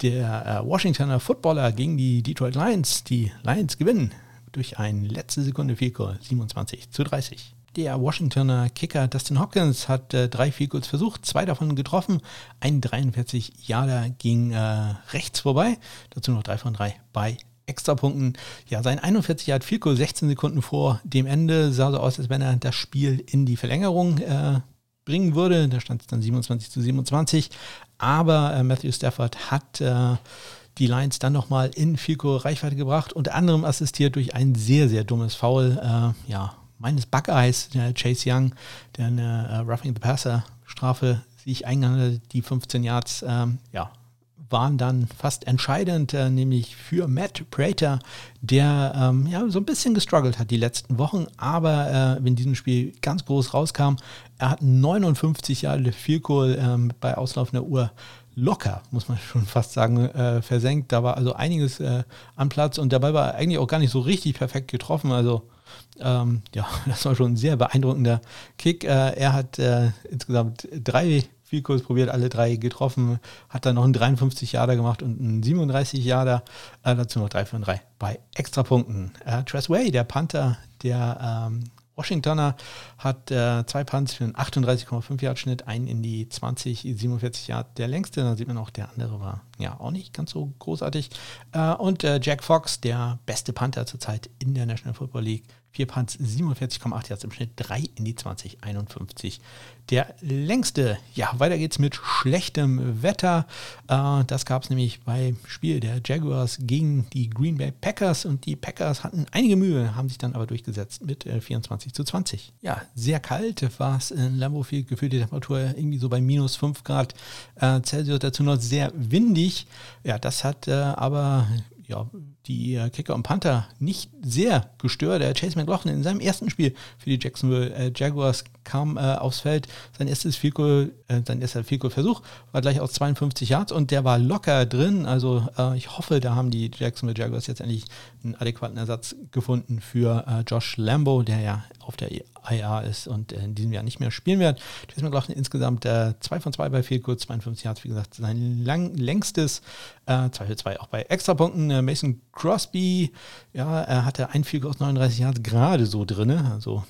A: der äh, Washingtoner Footballer gegen die Detroit Lions. Die Lions gewinnen durch ein letzte Sekunde Field Goal 27 zu 30. Der Washingtoner Kicker Dustin Hopkins hat äh, drei Field Goals versucht, zwei davon getroffen. Ein 43 Jahre ging äh, rechts vorbei, dazu noch drei von drei bei Extrapunkten. Ja, sein 41 Yard Field Goal 16 Sekunden vor dem Ende sah so aus, als wenn er das Spiel in die Verlängerung äh, bringen würde. Da stand es dann 27 zu 27. Aber äh, Matthew Stafford hat äh, die Lions dann nochmal in Fico Reichweite gebracht, unter anderem assistiert durch ein sehr, sehr dummes Foul, äh, ja, meines Buckeyes, der Chase Young, der eine äh, Roughing the Passer Strafe sich eingehandelt, die 15 Yards, ähm, ja, waren dann fast entscheidend, äh, nämlich für Matt Prater, der ähm, ja so ein bisschen gestruggelt hat die letzten Wochen, aber äh, in diesem Spiel ganz groß rauskam. Er hat 59 Jahre Goal ähm, bei auslaufender Uhr locker, muss man schon fast sagen, äh, versenkt. Da war also einiges äh, an Platz und dabei war eigentlich auch gar nicht so richtig perfekt getroffen. Also ähm, ja, das war schon ein sehr beeindruckender Kick. Äh, er hat äh, insgesamt drei Vielkurs probiert, alle drei getroffen, hat dann noch einen 53 Jahre gemacht und einen 37 Jahre, äh, dazu noch drei von drei bei Extrapunkten. Äh, Tress Way, der Panther, der ähm, Washingtoner hat äh, zwei Punts für einen 38,5 Yard Schnitt, einen in die 20, 47 Yard. Der längste, da sieht man auch, der andere war ja auch nicht ganz so großartig. Äh, und äh, Jack Fox, der beste Panther zurzeit in der National Football League, Vier Punts, 47,8 Yards im Schnitt, 3 in die 20, 51. Der längste, ja, weiter geht's mit schlechtem Wetter. Äh, das gab es nämlich beim Spiel der Jaguars gegen die Green Bay Packers und die Packers hatten einige Mühe, haben sich dann aber durchgesetzt mit äh, 24 zu 20. Ja, sehr kalt war es in Lambeau Field, gefühlte Temperatur irgendwie so bei minus 5 Grad äh, Celsius, dazu noch sehr windig. Ja, das hat äh, aber ja, die äh, Kicker und Panther nicht sehr gestört. Der Chase McLaughlin in seinem ersten Spiel für die Jacksonville äh, Jaguars kam äh, aufs Feld. Sein erstes Goal, äh, sein erster Field Goal Versuch war gleich aus 52 Yards und der war locker drin. Also äh, ich hoffe, da haben die Jacksonville Jaguars jetzt endlich einen adäquaten Ersatz gefunden für äh, Josh Lambo, der ja auf der IA ist und in diesem Jahr nicht mehr spielen wird. Chase McLaughlin insgesamt 2 von 2 bei Field Goal, 52 Yards, wie gesagt, sein lang, längstes, äh, 2 für 2 auch bei Extrapunkten. Mason Crosby, ja, er hatte ein Field aus 39 Yards gerade so drin. Also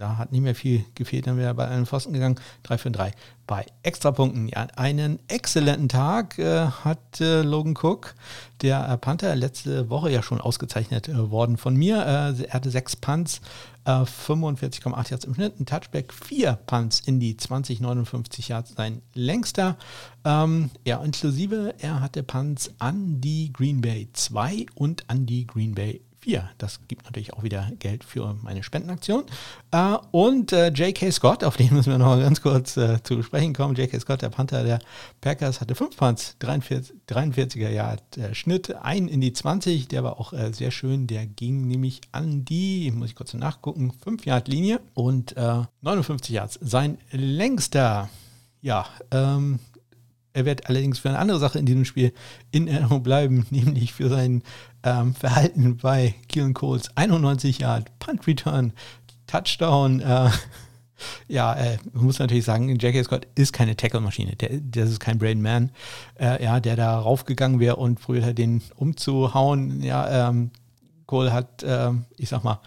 A: da, hat nicht mehr viel gefehlt, dann wäre bei einem Pfosten gegangen. 3 für 3 bei Extrapunkten. Ja, einen exzellenten Tag äh, hat äh, Logan Cook, der äh, Panther, letzte Woche ja schon ausgezeichnet äh, worden von mir. Äh, er hatte sechs Punts, 45,8 äh, Yards im Schnitt, ein Touchback, vier Punts in die 20, 59 Yards, sein längster. Ähm, ja, inklusive, er hatte Punts an die Green Bay 2 und an die Green Bay 4. Das gibt natürlich auch wieder Geld für meine Spendenaktion. Äh, und äh, J.K. Scott, auf den müssen wir noch ganz kurz äh, zu sprechen kommen. J.K. Scott, der Panther der Packers, hatte 5 Punts, 43, 43er Yard Schnitt, ein in die 20. Der war auch sehr schön. Der ging nämlich an die, muss ich kurz nachgucken, 5 Yard Linie und 59 äh, Yards. Sein längster ja, ähm, er wird allerdings für eine andere Sache in diesem Spiel in Erinnerung bleiben, nämlich für sein ähm, Verhalten bei Keelan Coles 91 Yard Punt Return Touchdown. Äh, ja, äh, man muss natürlich sagen, J.K. Scott ist keine Tackle-Maschine. Das ist kein Brain Man, äh, ja, der da raufgegangen wäre und probiert den umzuhauen. Ja, ähm, Cole hat, äh, ich sag mal,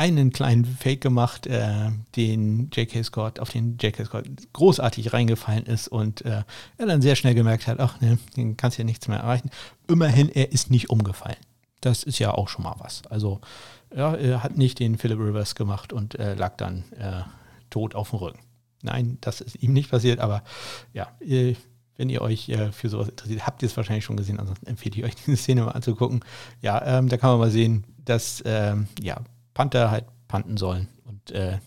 A: einen kleinen Fake gemacht, äh, den J.K. Scott, auf den J.K. Scott großartig reingefallen ist und äh, er dann sehr schnell gemerkt hat, ach ne, den kannst ja nichts mehr erreichen. Immerhin, er ist nicht umgefallen. Das ist ja auch schon mal was. Also ja, er hat nicht den Philip Rivers gemacht und äh, lag dann äh, tot auf dem Rücken. Nein, das ist ihm nicht passiert, aber ja, wenn ihr euch äh, für sowas interessiert, habt ihr es wahrscheinlich schon gesehen, ansonsten empfehle ich euch diese Szene mal anzugucken. Ja, ähm, da kann man mal sehen, dass ähm, ja, Panther halt panten sollen und äh,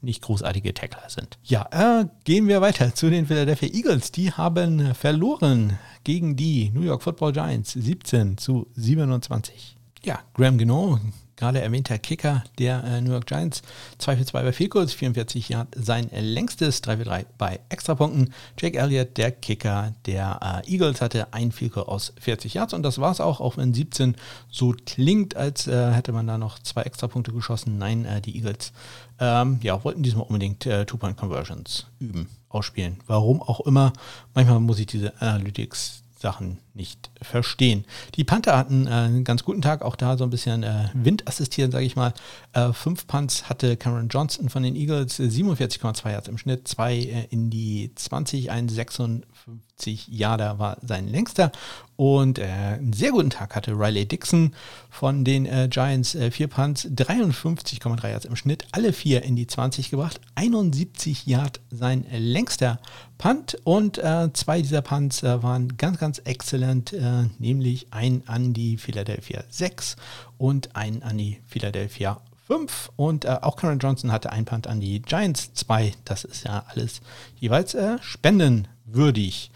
A: nicht großartige Tackler sind. Ja, äh, gehen wir weiter zu den Philadelphia Eagles. Die haben verloren gegen die New York Football Giants 17 zu 27. Ja, Graham Geno gerade erwähnter Kicker der äh, New York Giants. 2 für 2 bei Goals, 44 Yard sein längstes, 3 für 3 bei Extrapunkten. Jake Elliott, der Kicker der äh, Eagles, hatte ein Goal aus 40 Yards und das war es auch, auch wenn 17 so klingt, als äh, hätte man da noch zwei Extrapunkte geschossen. Nein, äh, die Eagles ähm, ja, wollten diesmal unbedingt äh, Two-Point-Conversions üben, ausspielen. Warum auch immer. Manchmal muss ich diese Analytics Sachen nicht verstehen. Die Panther hatten äh, einen ganz guten Tag, auch da so ein bisschen äh, Wind assistieren, sage ich mal. Äh, fünf Punts hatte Cameron Johnson von den Eagles, 47,2 Yards im Schnitt, zwei äh, in die 20, ein 56 Yarder war sein längster. Und äh, einen sehr guten Tag hatte Riley Dixon von den äh, Giants, vier Punts, 53,3 Yards im Schnitt, alle vier in die 20 gebracht, 71 Yard sein längster Punt und zwei dieser Punts waren ganz, ganz exzellent Cleveland, äh, nämlich ein an die Philadelphia 6 und ein an die Philadelphia 5. Und äh, auch Karen Johnson hatte ein Punt an die Giants 2. Das ist ja alles jeweils äh, spendenwürdig.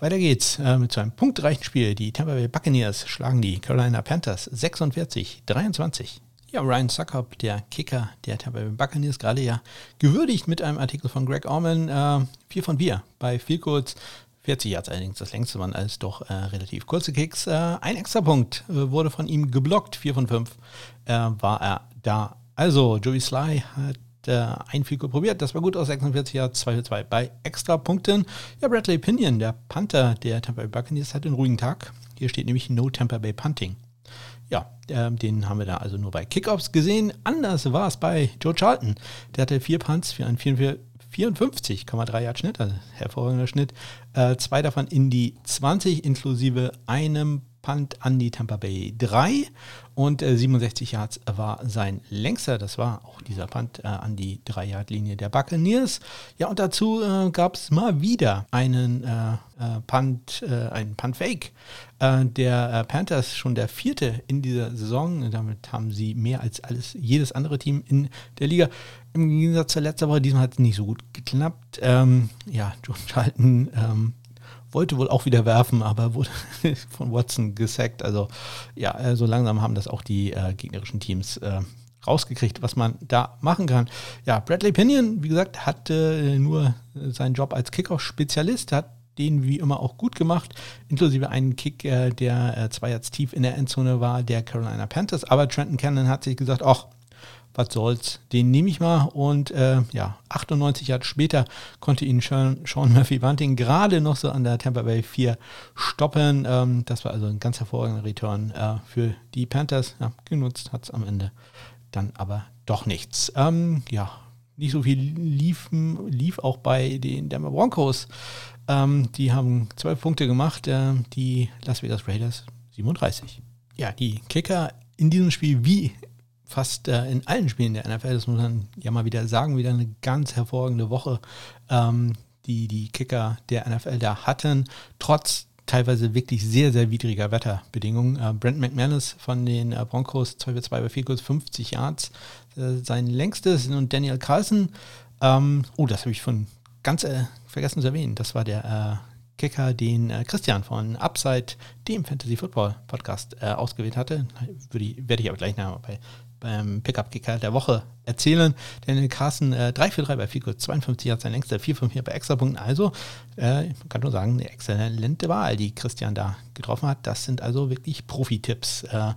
A: Weiter geht's äh, mit so einem punktreichen Spiel. Die Tampa Bay Buccaneers schlagen die Carolina Panthers 46-23. Ja, Ryan Suckup, der Kicker der Tampa Bay Buccaneers, gerade ja gewürdigt mit einem Artikel von Greg Orman. Äh, vier von vier bei Field Goals 40 Yards allerdings das längste waren alles doch äh, relativ kurze Kicks. Äh, ein extra Punkt äh, wurde von ihm geblockt, 4 von 5 äh, war er da. Also, Joey Sly hat äh, ein Fico probiert, das war gut aus 46 Yards, 2 für 2 bei extra Punkten. Ja, Bradley Pinion, der Panther der Tampa Bay Buccaneers, hat einen ruhigen Tag. Hier steht nämlich No Tampa Bay Punting. Ja, äh, den haben wir da also nur bei Kickoffs gesehen. Anders war es bei Joe Charlton. Der hatte vier Punts für einen 44 54,3 Yard Schnitt, also hervorragender Schnitt. Äh, zwei davon in die 20 inklusive einem Punt an die Tampa Bay 3 und äh, 67 Yards war sein längster. Das war auch dieser Punt äh, an die 3-Yard-Linie der Buccaneers. Ja, und dazu äh, gab es mal wieder einen äh, äh, Punt, äh, einen Punt-Fake der Panthers, schon der vierte in dieser Saison. Damit haben sie mehr als alles, jedes andere Team in der Liga. Im Gegensatz zur letzten Woche, diesmal hat es nicht so gut geklappt. Ähm, ja, John Charlton ähm, wollte wohl auch wieder werfen, aber wurde von Watson gesackt. Also ja, äh, so langsam haben das auch die äh, gegnerischen Teams äh, rausgekriegt, was man da machen kann. Ja, Bradley Pinion, wie gesagt, hat äh, nur seinen Job als Kickoff-Spezialist, hat den wie immer auch gut gemacht, inklusive einen Kick, äh, der äh, zwei Yards tief in der Endzone war, der Carolina Panthers. Aber Trenton Cannon hat sich gesagt, ach, was soll's, den nehme ich mal. Und äh, ja, 98 Jahre später konnte ihn Sean, Murphy Bunting gerade noch so an der Tampa Bay 4 stoppen. Ähm, das war also ein ganz hervorragender Return äh, für die Panthers. Ja, genutzt hat es am Ende dann aber doch nichts. Ähm, ja, nicht so viel liefen, lief auch bei den Denver Broncos. Ähm, die haben zwölf Punkte gemacht, äh, die Las Vegas Raiders 37. Ja, die Kicker in diesem Spiel wie fast äh, in allen Spielen der NFL, das muss man ja mal wieder sagen, wieder eine ganz hervorragende Woche, ähm, die die Kicker der NFL da hatten, trotz teilweise wirklich sehr, sehr widriger Wetterbedingungen. Äh, Brent McManus von den äh, Broncos 2 für 2 bei 4 kurz 50 Yards, äh, sein längstes und Daniel Carlson, ähm, oh, das habe ich von ganz äh, vergessen zu erwähnen, das war der äh, Kicker, den äh, Christian von Upside, dem Fantasy Football Podcast, äh, ausgewählt hatte. Würde, werde ich aber gleich nachher bei, beim Pickup-Kicker der Woche erzählen. Denn Carsten äh, 3 für 3 bei Fico, 52 hat sein längster, 4 von 4 bei Extrapunkten. Also, äh, man kann nur sagen, eine exzellente Wahl, die Christian da getroffen hat. Das sind also wirklich Profi-Tipps, äh,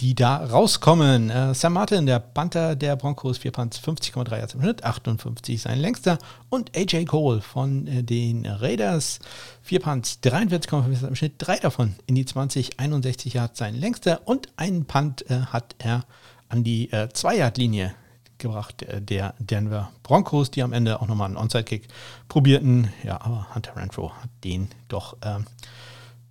A: die da rauskommen. Äh, Sam Martin, der Panther der Broncos, 4 Punts, 50,3 Yards im Schnitt, 58 sein längster. Und AJ Cole von äh, den Raiders, 4 Punts, 43,5 Yards im Schnitt, drei davon in die 20, 61 Yards sein längster. Und einen Punt äh, hat er an die äh, 2-Yard-Linie gebracht, äh, der Denver Broncos, die am Ende auch nochmal einen Onside-Kick probierten. Ja, aber Hunter Renfro hat den doch ähm,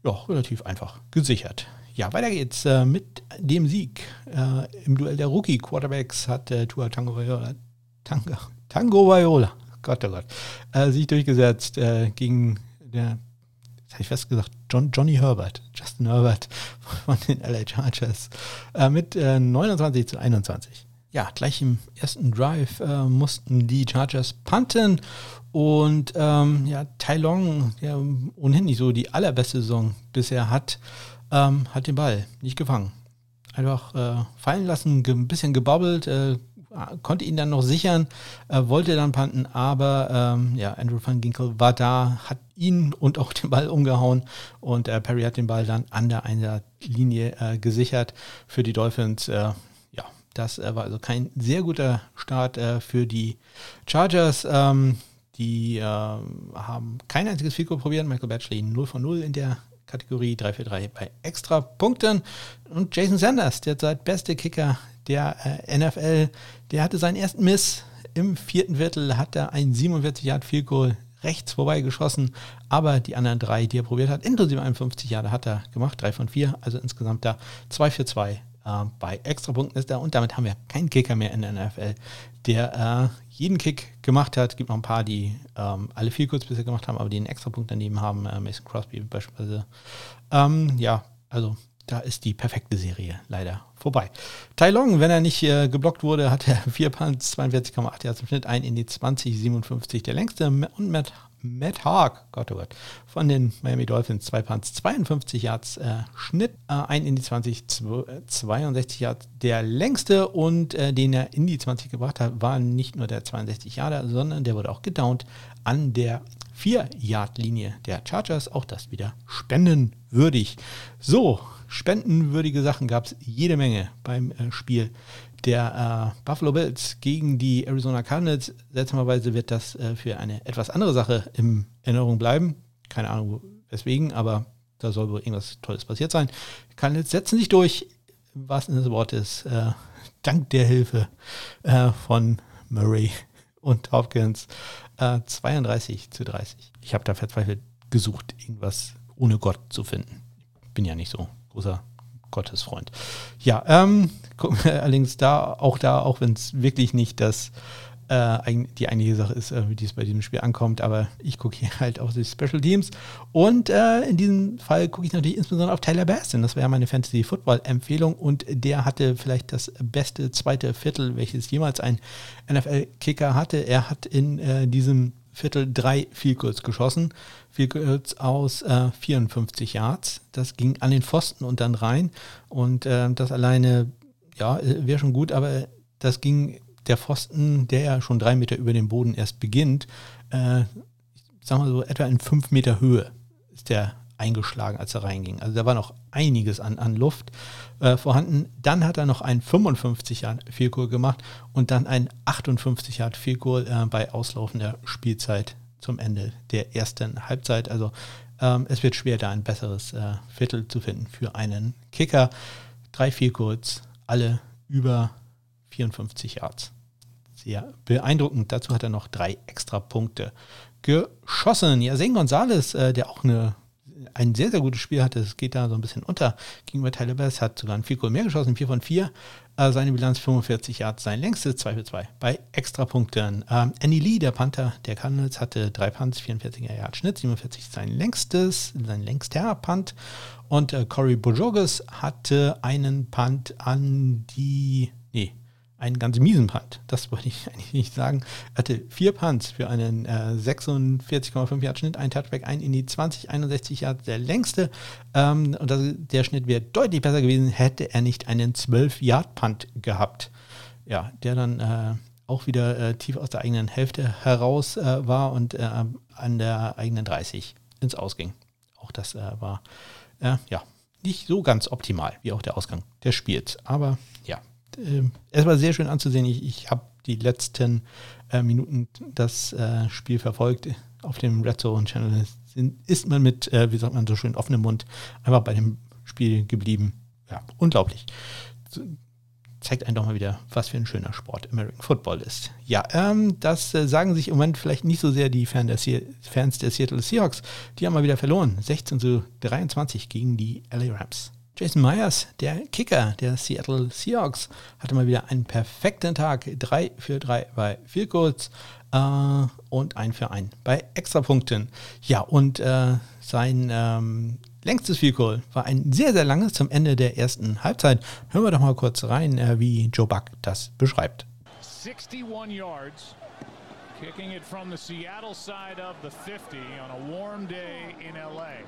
A: ja, relativ einfach gesichert. Ja, weiter geht's äh, mit dem Sieg. Äh, Im Duell der Rookie-Quarterbacks hat äh, Tua Tango Viola, Tango, Tango Viola, Gott, oh Gott, äh, sich durchgesetzt äh, gegen der, habe ich fast gesagt, John, Johnny Herbert, Justin Herbert von den LA Chargers äh, mit 29 zu 21. Ja, gleich im ersten Drive mussten die Chargers punten und ähm, ja, Tai Long, der ohnehin nicht so die allerbeste Saison bisher hat, ähm, hat den Ball nicht gefangen. Einfach äh, fallen lassen, ein bisschen gebabbelt, äh, konnte ihn dann noch sichern, äh, wollte dann panten, aber ähm, ja, Andrew van Ginkel war da, hat ihn und auch den Ball umgehauen und äh, Perry hat den Ball dann an der Einsatzlinie äh, gesichert für die Dolphins. Äh, ja, das äh, war also kein sehr guter Start äh, für die Chargers. Ähm, die haben kein einziges Fico probiert. Michael Batchley 0 von 0 in der Kategorie 3 für 3 bei extra Punkten. Und Jason Sanders, der seit beste Kicker der äh, NFL, der hatte seinen ersten Miss. Im vierten Viertel hat er ein 47 Yard Field Goal rechts vorbei geschossen, aber die anderen drei, die er probiert hat, inklusive 51 Jahre, hat er gemacht, drei von vier, also insgesamt da 2 für 2 äh, bei Extrapunkten ist er und damit haben wir keinen Kicker mehr in der NFL, der äh, jeden Kick gemacht hat. Es gibt noch ein paar, die ähm, alle viel kurz bisher gemacht haben, aber die einen extra Punkt daneben haben. Äh, Mason Crosby beispielsweise. Ähm, ja, also da ist die perfekte Serie leider vorbei. Tai Long, wenn er nicht äh, geblockt wurde, hat er 4 Punts, 42,8 Yards im Schnitt, ein in die 20, 57 der längste und Matt Matt Haag, Gott oh Gott, von den Miami Dolphins, zwei Punts, 52 Yards äh, Schnitt, äh, ein in die 20, 62 Yards. Der längste und äh, den er in die 20 gebracht hat, war nicht nur der 62 Yarder, sondern der wurde auch gedownt an der 4-Yard-Linie der Chargers. Auch das wieder spendenwürdig. So, spendenwürdige Sachen gab es jede Menge beim äh, Spiel der äh, Buffalo Bills gegen die Arizona Cardinals. Seltsamerweise wird das äh, für eine etwas andere Sache in Erinnerung bleiben. Keine Ahnung weswegen, aber da soll wohl irgendwas Tolles passiert sein. Cardinals setzen sich durch, was in des Wortes, äh, dank der Hilfe äh, von Murray und Hopkins 32 äh, zu 30. Ich habe da verzweifelt gesucht, irgendwas ohne Gott zu finden. Bin ja nicht so großer Gottesfreund. Ja, ähm, allerdings da, auch da, auch wenn es wirklich nicht das äh, die eigentliche Sache ist, äh, wie es bei diesem Spiel ankommt, aber ich gucke hier halt auf die Special Teams und äh, in diesem Fall gucke ich natürlich insbesondere auf Tyler Bastin, das wäre meine Fantasy Football Empfehlung und der hatte vielleicht das beste zweite Viertel, welches jemals ein NFL-Kicker hatte. Er hat in äh, diesem Viertel drei Field Goals geschossen. Field Goals aus äh, 54 Yards. Das ging an den Pfosten und dann rein. Und äh, das alleine, ja, wäre schon gut, aber das ging der Pfosten, der ja schon drei Meter über dem Boden erst beginnt, äh, sagen wir so etwa in fünf Meter Höhe ist der eingeschlagen, als er reinging. Also da war noch einiges an, an Luft äh, vorhanden. Dann hat er noch ein 55 Yard Vielkur gemacht und dann ein 58 Yard Vielkur äh, bei auslaufender Spielzeit zum Ende der ersten Halbzeit. Also ähm, es wird schwer, da ein besseres äh, Viertel zu finden für einen Kicker. Drei Vielkurs, alle über 54 Yards. Sehr beeindruckend. Dazu hat er noch drei extra Punkte geschossen. Ja, Zane Gonzalez, äh, der auch eine ein sehr, sehr gutes Spiel hatte. Es geht da so ein bisschen unter gegenüber Tyler Bass, hat sogar ein 4 Goal mehr geschossen, 4 von 4. Äh, seine Bilanz 45 Yards, sein längstes 2 für 2 bei Extrapunkten. Ähm, Andy Lee, der Panther der Cardinals, hatte 3 Punts, 44er Yard Schnitt, 47 sein längstes, sein längster Punt. Und äh, Corey Bojogas hatte einen Punt an die, nee, einen ganz miesen Punt. Das wollte ich eigentlich nicht sagen. Er hatte vier Punts für einen äh, 46,5 Yard Schnitt, ein Touchback, ein in die 20, 61 Yard, der längste. Ähm, und das, der Schnitt wäre deutlich besser gewesen, hätte er nicht einen 12 Yard Punt gehabt. Ja, der dann äh, auch wieder äh, tief aus der eigenen Hälfte heraus äh, war und äh, an der eigenen 30 ins Ausging. Auch das äh, war ja nicht so ganz optimal, wie auch der Ausgang des Spiels. Aber äh, es war sehr schön anzusehen. Ich, ich habe die letzten äh, Minuten das äh, Spiel verfolgt auf dem Red Zone Channel. Ist man mit, äh, wie sagt man so schön, offenem Mund einfach bei dem Spiel geblieben. Ja, unglaublich. Zeigt einen doch mal wieder, was für ein schöner Sport American Football ist. Ja, ähm, das äh, sagen sich im Moment vielleicht nicht so sehr die Fan der Fans der Seattle Seahawks. Die haben mal wieder verloren. 16 zu 23 gegen die LA Rams. Jason Myers, der Kicker der Seattle Seahawks, hatte mal wieder einen perfekten Tag. 3 für 3 bei Field Goals äh, und ein für ein bei Extrapunkten. Ja, und äh, sein ähm, längstes Field Goal war ein sehr, sehr langes zum Ende der ersten Halbzeit. Hören wir doch mal kurz rein, äh, wie Joe Buck das beschreibt. 61 Yards. Kicking it from the Seattle side of the 50 on a warm day in LA.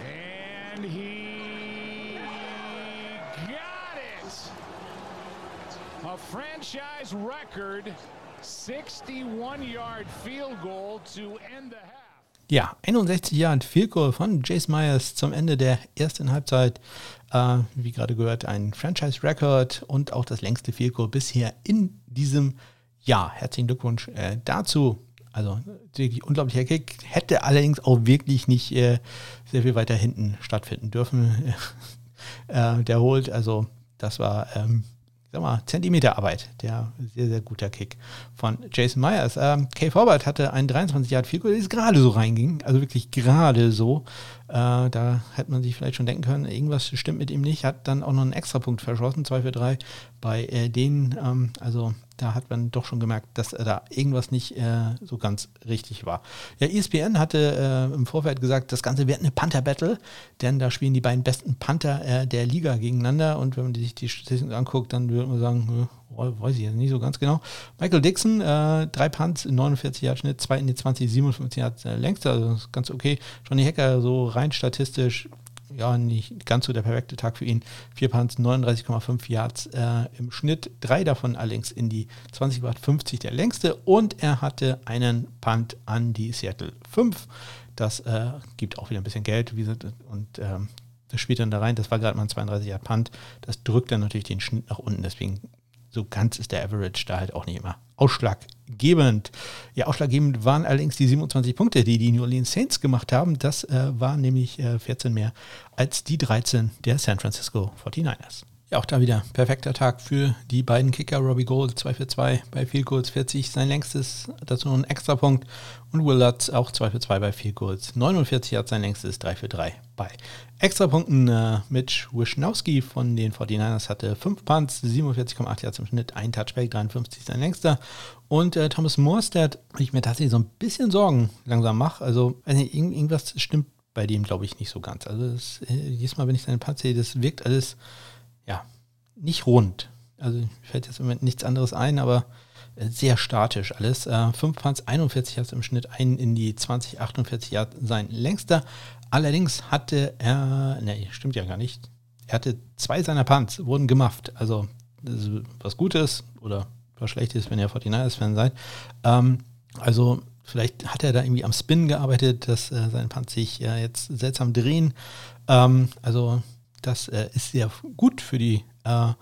A: And he got it. A franchise record 61-yard field goal to end the half. Ja, 61 Yard Field Goal von Jace Myers zum Ende der ersten Halbzeit. Äh, wie gerade gehört, ein Franchise-Record und auch das längste Field Goal bisher in diesem Jahr. Herzlichen Glückwunsch äh, dazu. Also wirklich unglaublicher Kick. Hätte allerdings auch wirklich nicht äh, sehr viel weiter hinten stattfinden dürfen. äh, der holt, also das war ähm, sag mal, Zentimeterarbeit. Der sehr, sehr guter Kick von Jason Myers. Ähm, Kay Forward hatte einen 23 Yard Field das gerade so reinging. Also wirklich gerade so. Äh, da hätte man sich vielleicht schon denken können, irgendwas stimmt mit ihm nicht. Hat dann auch noch einen Extrapunkt verschossen, 2 für 3 bei äh, denen. Ähm, also da hat man doch schon gemerkt, dass da irgendwas nicht äh, so ganz richtig war. Ja, ESPN hatte äh, im Vorfeld gesagt, das Ganze wird eine Panther-Battle, denn da spielen die beiden besten Panther äh, der Liga gegeneinander und wenn man sich die Statistiken anguckt, dann würde man sagen, äh, weiß ich jetzt nicht so ganz genau. Michael Dixon, äh, drei Punts, 49 Jahre Schnitt, zwei in die 20, 57 Jahre längst, also ganz okay. Johnny Hacker so rein statistisch ja, nicht ganz so der perfekte Tag für ihn. Vier Punts, 39,5 Yards äh, im Schnitt, drei davon allerdings in die 20 Watt 50 der längste und er hatte einen Punt an die Seattle 5. Das äh, gibt auch wieder ein bisschen Geld und ähm, das spielt dann da rein. Das war gerade mal ein 32 Yard Punt. Das drückt dann natürlich den Schnitt nach unten. Deswegen so ganz ist der Average da halt auch nicht immer ausschlaggebend. Ja, ausschlaggebend waren allerdings die 27 Punkte, die die New Orleans Saints gemacht haben. Das äh, war nämlich äh, 14 mehr als die 13 der San Francisco 49ers. Ja, auch da wieder perfekter Tag für die beiden Kicker. Robbie Gold 2 für 2 bei Field Goals 40, sein längstes, dazu noch ein Extrapunkt. Und Will Lutz auch 2 für 2 bei Field Goals 49 hat sein längstes 3 für 3 bei Extrapunkten. Äh, Mitch Wischnowski von den 49ers hatte 5 Punts, 47,8 Yards im Schnitt, ein Touchback, 53 sein längster. Und äh, Thomas Morstead, ich mir tatsächlich so ein bisschen Sorgen langsam mache. Also, nicht, irgendwas stimmt bei dem, glaube ich, nicht so ganz. Also, das, äh, jedes Mal, wenn ich seine Punts sehe, das wirkt alles ja, nicht rund. Also fällt jetzt im Moment nichts anderes ein, aber äh, sehr statisch alles. Äh, 5 Punts, 41 Yards im Schnitt, einen in die 20, 48 Yards sein längster. Allerdings hatte er, ne, stimmt ja gar nicht. Er hatte zwei seiner Punts, wurden gemufft. Also was Gutes oder was Schlechtes, wenn ihr 49ers-Fan seid. Ähm, also vielleicht hat er da irgendwie am Spin gearbeitet, dass äh, seine Punts sich äh, jetzt seltsam drehen. Ähm, also das äh, ist sehr gut für die äh,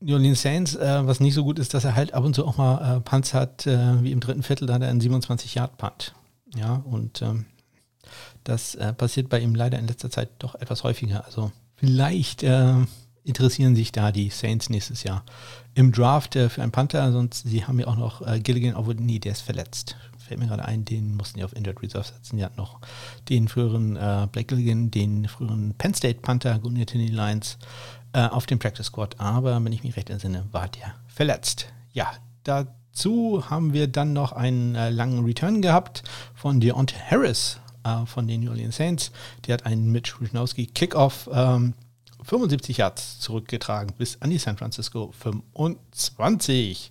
A: New Orleans Saints, äh, was nicht so gut ist, dass er halt ab und zu auch mal äh, Punts hat, äh, wie im dritten Viertel, da hat er einen 27-Yard-Punt. Ja, und ähm, das äh, passiert bei ihm leider in letzter Zeit doch etwas häufiger. Also vielleicht äh, interessieren sich da die Saints nächstes Jahr im Draft für einen Panther, sonst sie haben ja auch noch Gilligan, obwohl nee, der ist verletzt. Fällt mir gerade ein, den mussten die auf Injured Reserve setzen. Die hatten noch den früheren Blake Gilligan, den früheren Penn State Panther, Gunnar Tinney Lions, äh, auf dem Practice Squad, aber wenn ich mich recht entsinne, war der verletzt. Ja, dazu haben wir dann noch einen äh, langen Return gehabt von Deontay Harris äh, von den New Orleans Saints. Der hat einen Mitch Wisnowski Kickoff ähm, 75 Yards zurückgetragen bis an die San Francisco 25.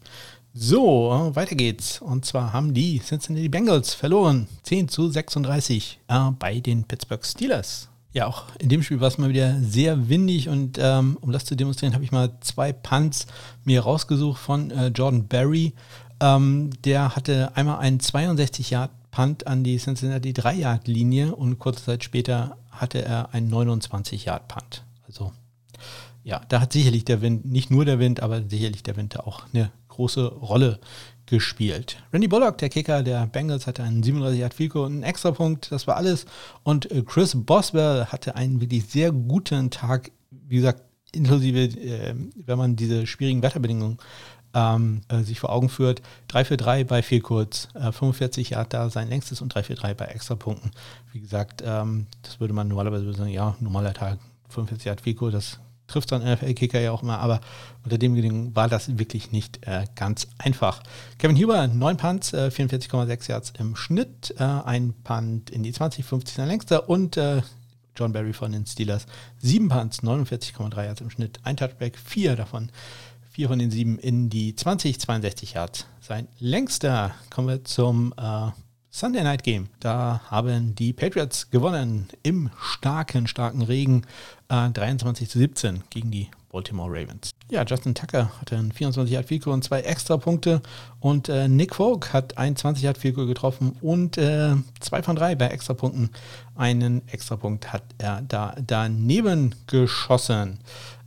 A: So, weiter geht's. Und zwar haben die Cincinnati Bengals verloren. 10 zu 36 äh, bei den Pittsburgh Steelers. Ja, auch in dem Spiel war es mal wieder sehr windig und ähm, um das zu demonstrieren, habe ich mal zwei Punts mir rausgesucht von äh, Jordan Berry. Ähm, der hatte einmal einen 62 Yard Punt an die Cincinnati 3 Yard Linie und kurze Zeit später hatte er einen 29 Yard Punt. Also ja, da hat sicherlich der Wind, nicht nur der Wind, aber sicherlich der Wind auch eine große Rolle gespielt. Randy Bullock, der Kicker der Bengals, hatte einen 37 Yard Field und einen Extrapunkt. Das war alles. Und äh, Chris Boswell hatte einen wirklich sehr guten Tag. Wie gesagt, inklusive, äh, wenn man diese schwierigen Wetterbedingungen ähm, äh, sich vor Augen führt. 3 für 3 bei viel kurz, äh, 45 Yard da sein längstes und 3 für 3 bei Extrapunkten. Wie gesagt, ähm, das würde man normalerweise sagen, ja, normaler Tag, 45 Yard Fico, das trifft dann NFL-Kicker ja auch immer, aber unter dem Bedingungen war das wirklich nicht äh, ganz einfach. Kevin Huber, 9 Punts, äh, 44,6 Yards im Schnitt, äh, ein Punt in die 20, 50 sein längster und äh, John Barry von den Steelers, 7 Punts, 49,3 Yards im Schnitt, ein Touchback, 4 davon, 4 von den 7 in die 20, 62 Yards. Sein längster, kommen wir zum äh, Sunday Night Game. Da haben die Patriots gewonnen im starken, starken Regen äh, 23 zu 17 gegen die Baltimore Ravens. Ja, Justin Tucker hatte einen 24 Yard Field und zwei extra Punkte und äh, Nick Folk hat einen 20 Yard Field getroffen und äh, zwei von drei bei Extrapunkten. Einen Extrapunkt hat er da daneben geschossen.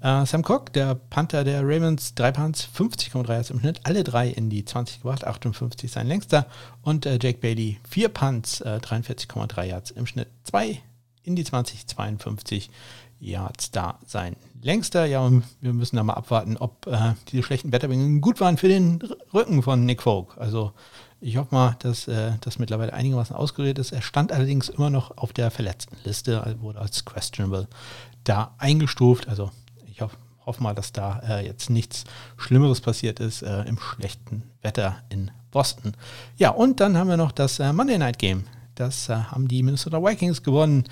A: Äh, Sam Cook, der Panther der Ravens, drei Punts, 50,3 Yards im Schnitt, alle drei in die 20 gebracht, 58 sein längster. Und äh, Jake Bailey, vier Punts, 43,3 äh, Yards im Schnitt, zwei in die 20, 52 Yards da sein längster. Ja, wir müssen da mal abwarten, ob äh, diese schlechten Wetterbedingungen gut waren für den Rücken von Nick Folk. Also ich hoffe mal, dass äh, das mittlerweile einigermaßen ausgerührt ist. Er stand allerdings immer noch auf der verletzten Liste, also wurde als questionable da eingestuft. Also ich hoffe, hoffe mal, dass da äh, jetzt nichts Schlimmeres passiert ist äh, im schlechten Wetter in Boston. Ja, und dann haben wir noch das äh, Monday Night Game. Das äh, haben die Minnesota Vikings gewonnen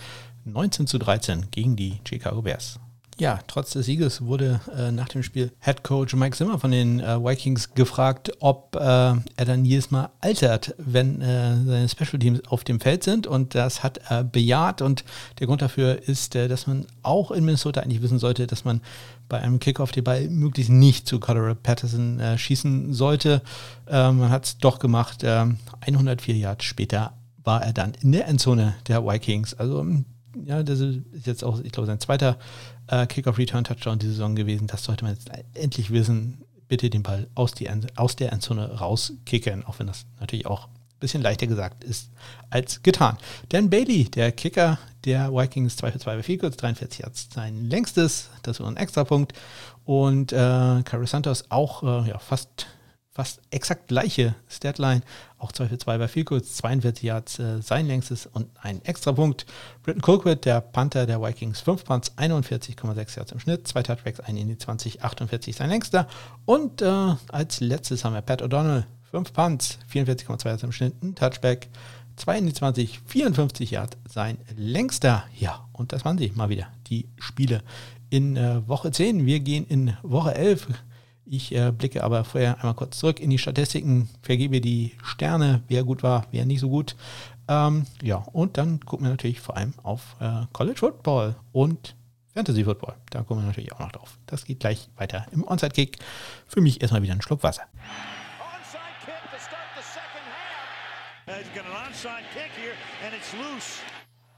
A: 19 zu 13 gegen die Chicago Bears. Ja, trotz des Sieges wurde äh, nach dem Spiel Head Coach Mike Zimmer von den äh, Vikings gefragt, ob äh, er dann jedes Mal altert, wenn äh, seine Special Teams auf dem Feld sind. Und das hat er bejaht. Und der Grund dafür ist, äh, dass man auch in Minnesota eigentlich wissen sollte, dass man bei einem Kickoff den Ball möglichst nicht zu Colorado Patterson äh, schießen sollte. man hat es doch gemacht. 104 Yards später war er dann in der Endzone der Vikings. Also ja, das ist jetzt auch, ich glaube, sein zweiter äh, Kickoff-Return-Touchdown die Saison gewesen. Das sollte man jetzt endlich wissen. Bitte den Ball aus, die, aus der Endzone rauskicken, auch wenn das natürlich auch ein bisschen leichter gesagt ist als getan. Dan Bailey, der Kicker der Vikings 2 für 2 bei 4 kurz, 43 Yards, sein längstes, das war ein Extrapunkt. Und äh, Carlos Santos auch äh, ja, fast fast exakt gleiche Statline. Auch 2 für 2 bei Fields, 42 Yards äh, sein längstes und ein Extrapunkt. Britton Colquitt, der Panther der Vikings, 5 Punts, 41,6 Yards im Schnitt, 2 Touchbacks, ein in die 20, 48 sein längster. Und äh, als letztes haben wir Pat O'Donnell, 5 Punts, 44,2 Yards im Schnitt, ein Touchback, 2 in die 20, 54 Yards sein längster. Ja, und das waren sie mal wieder, die Spiele in äh, Woche 10. Wir gehen in Woche 11 Ich äh, blicke aber vorher einmal kurz zurück in die Statistiken, vergebe die Sterne, wer gut war, wer nicht so gut. Ähm, ja, und dann gucken wir natürlich vor allem auf äh, College Football und Fantasy Football. Da kommen wir natürlich auch noch drauf. Das geht gleich weiter im Onside Kick. Für mich erstmal wieder ein Schluck Wasser. Onside kick to start the second half. He's got an onside kick here and it's loose.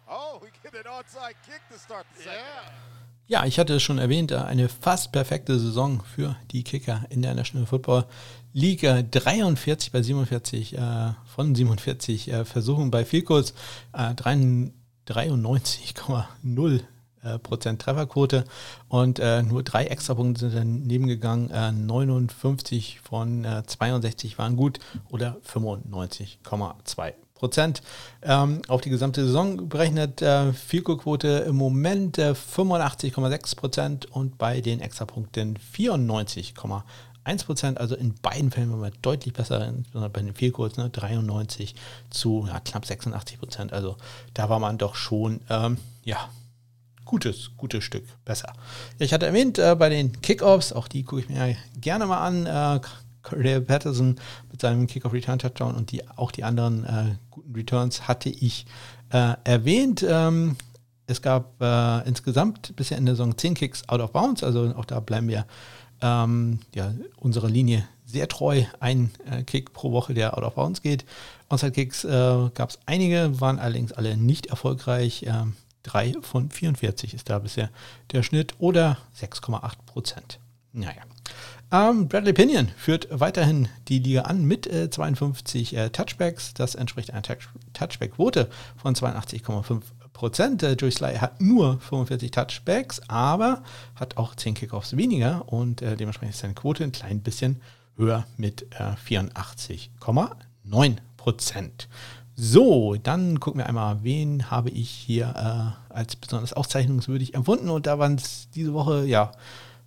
A: Oh, we get an onside kick to start the second half. Ja, ich hatte es schon erwähnt, eine fast perfekte Saison für die Kicker in der National Football League. 43 bei 47 äh, von 47 äh, Versuchen bei Vielkurs, äh, 93,0 äh, Prozent Trefferquote und äh, nur drei Extrapunkte sind daneben gegangen. Äh, 59 von 62 äh, waren gut oder 95,2 Prozent. Ähm, auf die gesamte Saison berechnet äh, Fico-Quote im Moment äh, 85,6 Prozent und bei den Extrapunkten 94,1 Prozent. Also in beiden Fällen waren wir deutlich besser, insbesondere bei den Fico ne, 93 zu ja, knapp 86 Prozent. Also da war man doch schon, ähm, ja, gutes, gutes Stück besser. Ich hatte erwähnt, äh, bei den Kickoffs, auch die gucke ich mir gerne mal an, äh, Cordell Patterson mit seinem Kickoff Return Touchdown und die, auch die anderen äh, guten Returns hatte ich äh, erwähnt. Ähm, es gab äh, insgesamt bisher in der Saison 10 Kicks out of bounds, also auch da bleiben wir ähm, ja, unserer Linie sehr treu. Ein äh, Kick pro Woche, der out of bounds geht. Onside Kicks äh, gab es einige, waren allerdings alle nicht erfolgreich. Ähm, 3 von 44 ist da bisher der Schnitt oder 6,8 Prozent. Naja. Ähm, Bradley Pinion führt weiterhin die Liga an mit äh, 52 äh, Touchbacks. Das entspricht einer Touchback-Quote von 82,5 Prozent. Äh, Joey Sly hat nur 45 Touchbacks, aber hat auch 10 Kickoffs weniger und äh, dementsprechend ist seine Quote ein klein bisschen höher mit 84,9 äh, Prozent. So, dann gucken wir einmal, wen habe ich hier äh, als besonders auszeichnungswürdig empfunden. Und da waren es diese Woche, ja,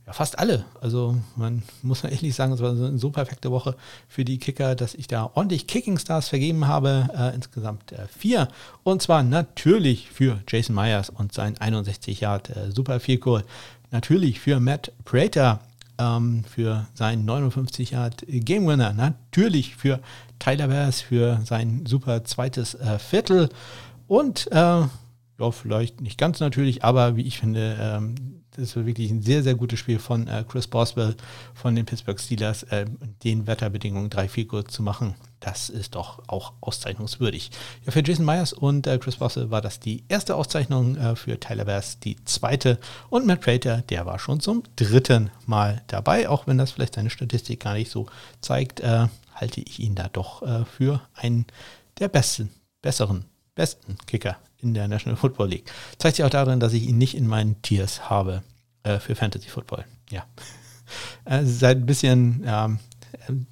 A: ja, fast alle. Also man muss man ehrlich sagen, es war eine so perfekte Woche für die Kicker, dass ich da ordentlich Kicking Stars vergeben habe. Äh, insgesamt äh, vier. Und zwar natürlich für Jason Myers und sein 61 Yard äh, Super Goal. Natürlich für Matt Prater ähm, für seinen 59 Yard Game Winner. Natürlich für Tyler Bears für sein super zweites äh, Viertel. Und äh, ja, vielleicht nicht ganz natürlich, aber wie ich finde, ähm, das war wirklich ein sehr, sehr gutes Spiel von äh, Chris Boswell von den Pittsburgh Steelers, äh, den Wetterbedingungen drei Figur zu machen. Das ist doch auch auszeichnungswürdig. Ja, für Jason Myers und äh, Chris Boswell war das die erste Auszeichnung, äh, für Tyler Bass die zweite und Matt Prater, der war schon zum dritten Mal dabei, auch wenn das vielleicht seine Statistik gar nicht so zeigt, äh, halte ich ihn da doch äh, für einen der besten, besseren, besten Kicker in der National Football League. Zeigt sich auch darin, dass ich ihn nicht in meinen Tiers habe äh, für Fantasy Football. Ja. Äh, seit ein bisschen, ja, ein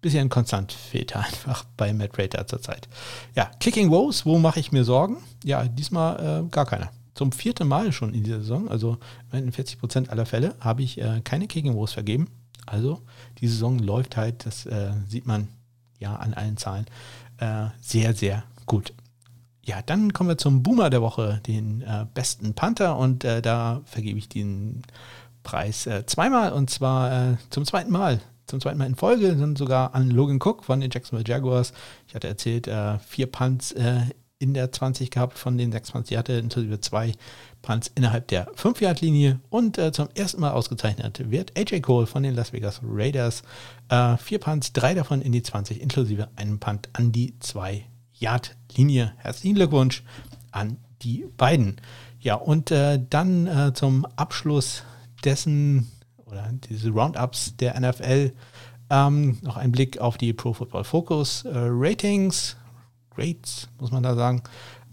A: bisschen konstant fehlt einfach bei Matt Prater zurzeit. Ja, Kicking Woes, wo mache ich mir Sorgen? Ja, diesmal äh, gar keiner. Zum vierten Mal schon in dieser Saison, also in 40 Prozent aller Fälle, habe ich äh, keine Kicking Woes vergeben. Also die Saison läuft halt, das äh, sieht man ja an allen Zahlen, äh, sehr, sehr gut. Ja, dann kommen wir zum Boomer der Woche, den äh, besten Panther. Und äh, da vergebe ich den Preis äh, zweimal und zwar äh, zum zweiten Mal. Zum zweiten Mal in Folge sind sogar an Logan Cook von den Jacksonville Jaguars. Ich hatte erzählt, äh, vier Punts äh, in der 20 gehabt von den 26. hatte inklusive zwei Punts innerhalb der 5-Yard-Linie. Und zum ersten Mal ausgezeichnet wird AJ Cole von den Las Vegas Raiders. vier Punts, drei davon in die 20, inklusive einem Punt an die 2 Yard-Linie. Herzlichen Glückwunsch an die beiden. Ja, und äh, dann äh, zum Abschluss dessen oder diese Roundups der NFL ähm, noch ein Blick auf die Pro Football Focus äh, Ratings, Rates, muss man da sagen.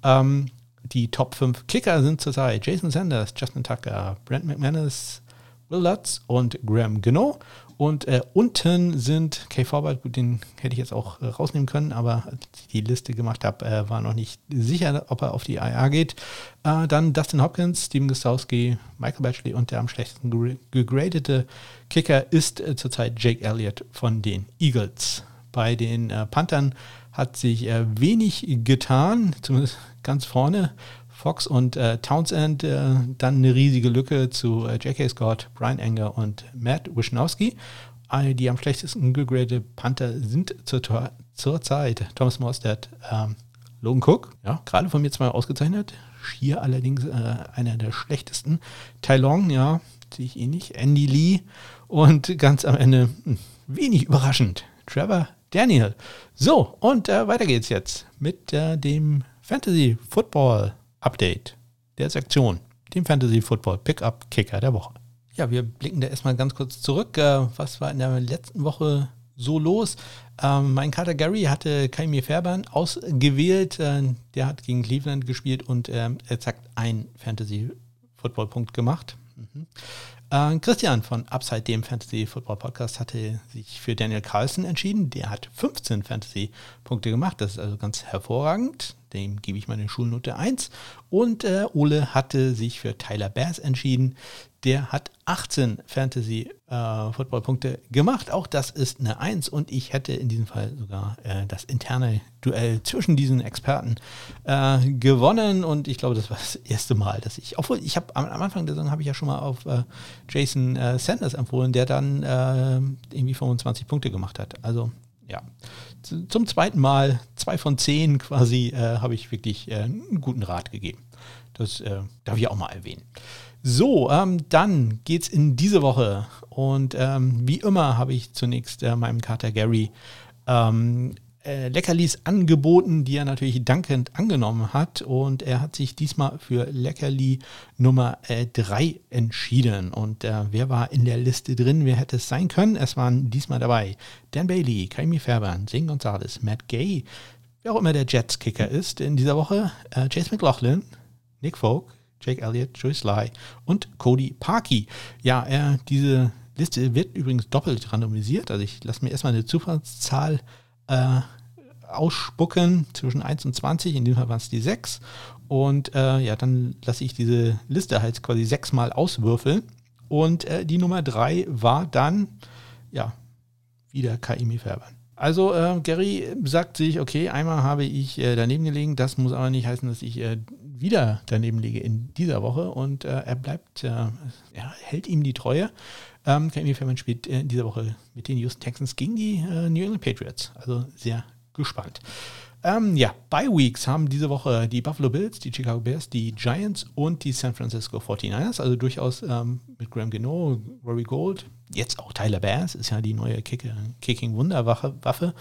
A: Ähm, die Top 5 Kicker sind zurzeit Jason Sanders, Justin Tucker, Brent McManus, Will Lutz und Graham Gino. Und äh, unten sind Kay Forward, gut, den hätte ich jetzt auch äh, rausnehmen können, aber als ich die Liste gemacht habe, äh, war noch nicht sicher, ob er auf die IA geht. Äh, dann Dustin Hopkins, Steven Gostowski, Michael Batchley und der am schlechtesten gegradete Kicker ist äh, zurzeit Jake Elliott von den Eagles. Bei den äh, Panthern hat sich wenig getan, zumindest ganz vorne Fox und äh, Townsend, äh, dann eine riesige Lücke zu äh, J.K. Scott, Brian Enger und Matt Wisnowski. Die am schlechtesten gegradete Panther sind zur, zur Zeit Thomas Morstead, ähm, Logan Cook, ja, gerade von mir zwar ausgezeichnet, hier allerdings äh, einer der schlechtesten. Tai Long, ja, sehe ich eh nicht. Andy Lee und ganz am Ende, hm, wenig überraschend, Trevor Daniel. So, und äh, weiter geht's jetzt mit äh, dem Fantasy Football Update der Sektion, dem Fantasy Football Pickup Kicker der Woche. Ja, wir blicken da erstmal ganz kurz zurück. Äh, was war in der letzten Woche so los? Ähm, mein Kater Gary hatte Kaimi Fairbairn ausgewählt. Äh, der hat gegen Cleveland gespielt und äh, exakt einen Fantasy Football Punkt gemacht. Mhm. Äh, Christian von Upside, dem Fantasy Football Podcast, hatte sich für Daniel Carlson entschieden. Der hat 15 Fantasy-Punkte gemacht. Das ist also ganz hervorragend. Dem gebe ich meine Schulnote 1. Und äh, Ole hatte sich für Tyler Bass entschieden. Der hat 18 Fantasy-Football-Punkte äh, gemacht. Auch das ist eine 1 und ich hätte in diesem Fall sogar äh, das interne Duell zwischen diesen Experten äh, gewonnen und ich glaube, das war das erste Mal, dass ich, obwohl ich habe am, am, Anfang der Saison habe ich ja schon mal auf äh, Jason äh, Sanders empfohlen, der dann irgendwie 25 Punkte gemacht hat. Also ja, zum zweiten Mal, zwei von zehn quasi, habe ich wirklich einen guten Rat gegeben. Das darf ich auch mal erwähnen. So, ähm, dann geht's in diese Woche. Und ähm, wie immer habe ich zunächst äh, meinem Kater Gary ähm, äh, Leckerlis angeboten, die er natürlich dankend angenommen hat. Und er hat sich diesmal für Leckerli Nummer 3 äh, entschieden. Und äh, wer war in der Liste drin? Wer hätte es sein können? Es waren diesmal dabei Dan Bailey, Kaimi Fairbairn, Zane Gonzalez, Matt Gay, wer auch immer der Jets-Kicker ist in dieser Woche, äh, Chase McLaughlin, Nick Folk, Jake Elliott, Joey Sly und Cody Parkey. Ja, äh, diese Liste wird übrigens doppelt randomisiert. Also ich lasse mir erstmal eine Zufallszahl äh, ausspucken zwischen 1 und 20. In diesem Fall waren es die 6. Und äh, ja, dann lasse ich diese Liste halt quasi sechsmal auswürfeln. Und äh, die Nummer 3 war dann, ja, wieder Kaimi Färbern. Also äh, Gary sagt sich, okay, einmal habe ich äh, daneben gelegen, das muss aber nicht heißen, dass ich äh, wieder daneben liege in dieser Woche und äh, er bleibt, äh, er hält ihm die Treue. Ähm, Kenny Fairman spielt äh, in dieser Woche mit den Houston Texans gegen die New England Patriots. Also sehr gespannt. Ähm, ja, Bye Weeks haben diese Woche die Buffalo Bills, die Chicago Bears, die Giants und die San Francisco 49ers. Also durchaus ähm, mit Graham Gino, Rory Gold, jetzt auch Tyler Bears, ist ja die neue Kicking-Wunderwaffe.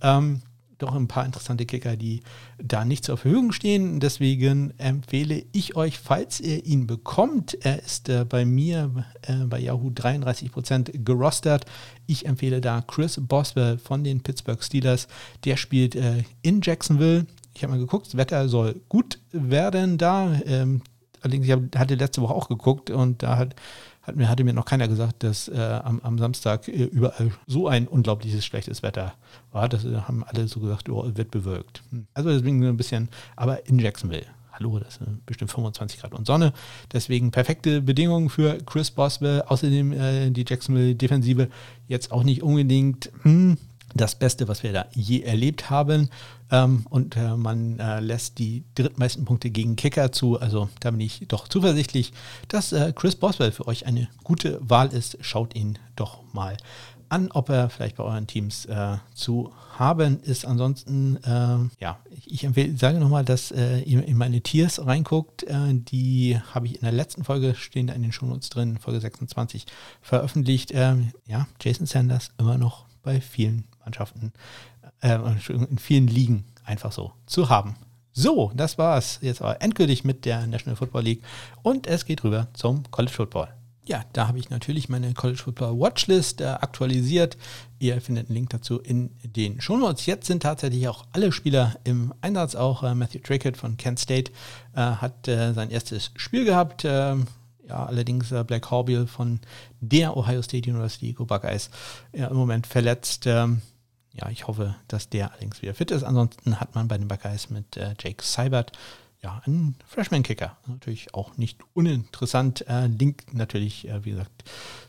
A: Ähm, doch ein paar interessante Kicker, die da nicht zur Verfügung stehen. Deswegen empfehle ich euch, falls ihr ihn bekommt, er ist äh, bei mir äh, bei Yahoo 33% gerostert. Ich empfehle da Chris Boswell von den Pittsburgh Steelers. Der spielt äh, in Jacksonville. Ich habe mal geguckt, das Wetter soll gut werden da. Ähm, allerdings, ich hab, hatte letzte Woche auch geguckt und da hat hat mir, hatte mir noch keiner gesagt, dass äh, am, am, Samstag äh, überall so ein unglaubliches schlechtes Wetter war. Das äh, haben alle so gesagt, oh, wird bewölkt. Hm. Also deswegen ein bisschen, aber in Jacksonville. Hallo, das sind bestimmt 25 Grad und Sonne. Deswegen perfekte Bedingungen für Chris Boswell. Außerdem äh, die Jacksonville-Defensive jetzt auch nicht unbedingt hm, das Beste, was wir da je erlebt haben. Ähm, und äh, man äh, lässt die drittmeisten Punkte gegen Kicker zu. Also da bin ich doch zuversichtlich, dass äh, Chris Boswell für euch eine gute Wahl ist. Schaut ihn doch mal an, ob er vielleicht bei euren Teams äh, zu haben ist. Ansonsten, äh, ja, ich empfehle, sage nochmal, dass äh, ihr in meine Tiers reinguckt. die habe ich in der letzten Folge, stehen da in den Shownotes drin, Folge 26, veröffentlicht. Ähm, ja, Jason Sanders immer noch bei vielen Mannschaften, äh, in vielen Ligen einfach so zu haben. So, das war's jetzt aber endgültig mit der National Football League und es geht rüber zum College Football. Ja, da habe ich natürlich meine College Football Watchlist äh, aktualisiert. Ihr findet einen Link dazu in den Shownotes. Jetzt sind tatsächlich auch alle Spieler im Einsatz. Auch äh, Matthew Trickett von Kent State äh, hat äh, sein erstes Spiel gehabt. Ähm, ja, allerdings äh, Black Horbiel von der Ohio State University, Go Buckeyes, ja, im Moment verletzt. Ähm, ja, ich hoffe, dass der allerdings wieder fit ist. Ansonsten hat man bei den Buckeyes mit äh, Jake Seibert ja, einen Freshman-Kicker. Natürlich auch nicht uninteressant. Äh, Link natürlich, äh, wie gesagt,